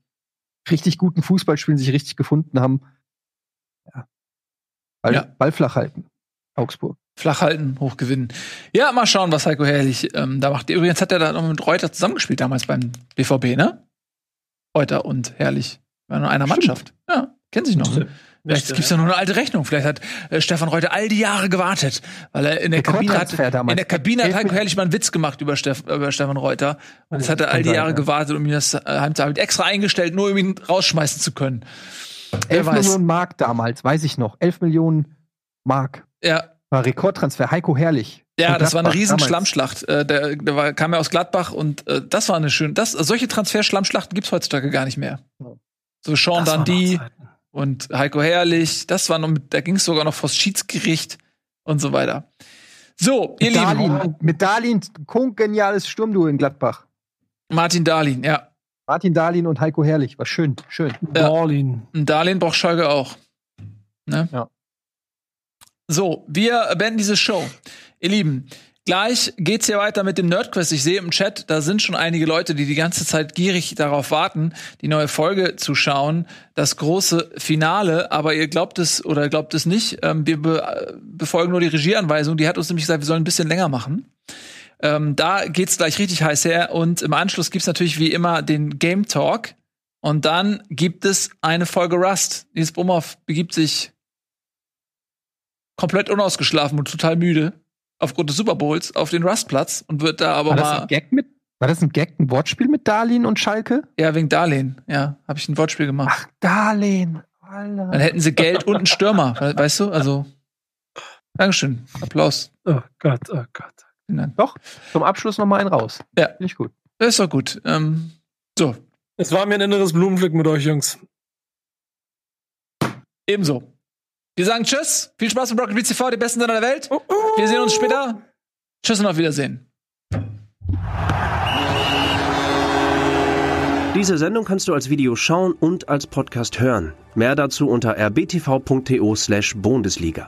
richtig guten Fußball spielen, sich richtig gefunden haben. Ja. Ball, Ja. Ball flach halten. Augsburg. Flach halten, hoch gewinnen. Ja, mal schauen, was Heiko Herrlich ähm, da macht. Übrigens hat er da noch mit Reuter zusammengespielt damals beim BVB, ne? Reuter und Herrlich. War nur einer Stimmt. Mannschaft. Ja, kennen sich noch. Ne? Vielleicht gibt's ja noch eine alte Rechnung. Vielleicht hat äh, Stefan Reuter all die Jahre gewartet, weil er in der Kabine hat, damals. in der Kabine hat Heiko Herrlich mal einen Witz gemacht über, Steff, über Stefan Reuter. Und jetzt hat er all die Jahre ja. gewartet, um ihn das äh, heimzuhalten. Extra eingestellt, nur um ihn rausschmeißen zu können. Wer 11 weiß. Millionen Mark damals, weiß ich noch. 11 Millionen Mark. Ja, War Rekordtransfer. Heiko Herrlich. Ja, das war eine riesen damals. Schlammschlacht. Äh, der der war, kam ja aus Gladbach und äh, das war eine schöne. Das, solche Transfer-Schlammschlachten gibt's heutzutage gar nicht mehr. So Sean Das Dundee. Und Heiko Herrlich, das war noch mit, da ging's sogar noch vors Schiedsgericht und so weiter. So, ihr Mit Lieben, Darlin, mit Darlin, geniales Sturmduo in Gladbach. Martin Dahlin, ja. Martin Darlin und Heiko Herrlich. War schön, schön. Ja. Berlin. Und Darlehen braucht Schalke auch. Ne? Ja. So, wir beenden diese Show. Ihr Lieben, gleich geht's hier weiter mit dem Nerdquest. Ich sehe im Chat, da sind schon einige Leute, die die ganze Zeit gierig darauf warten, die neue Folge zu schauen. Das große Finale, aber ihr glaubt es oder glaubt es nicht. Ähm, wir be äh, befolgen nur die Regieanweisung. Die hat uns nämlich gesagt, wir sollen ein bisschen länger machen. Ähm, da geht's gleich richtig heiß her und im Anschluss gibt's natürlich wie immer den Game Talk. Und dann gibt es eine Folge Rust. Nils Brumhoff begibt sich komplett unausgeschlafen und total müde aufgrund des Super Bowls auf den Rustplatz und wird da aber War das mal ein Gag mit? War das ein Gag, ein Wortspiel mit Darlehen und Schalke? ja wegen Darlehen, ja, habe ich ein Wortspiel gemacht. Ach, Darlehen. Dann Alter. hätten sie Geld und einen Stürmer, we- weißt du? Also Dankeschön, Applaus. Oh Gott, oh Gott. Vielen Dank. Doch, zum Abschluss noch mal einen raus. Ja. Finde ich gut. Das ist doch gut. Ähm, so, Es war mir ein inneres Blumenpflück mit euch, Jungs. ebenso. Wir sagen Tschüss, viel Spaß mit Rocket Beats TV, die besten Sender der Welt. Wir sehen uns später. Tschüss und auf Wiedersehen. Diese Sendung kannst du als Video schauen und als Podcast hören. Mehr dazu unter rbtv.to/bundesliga.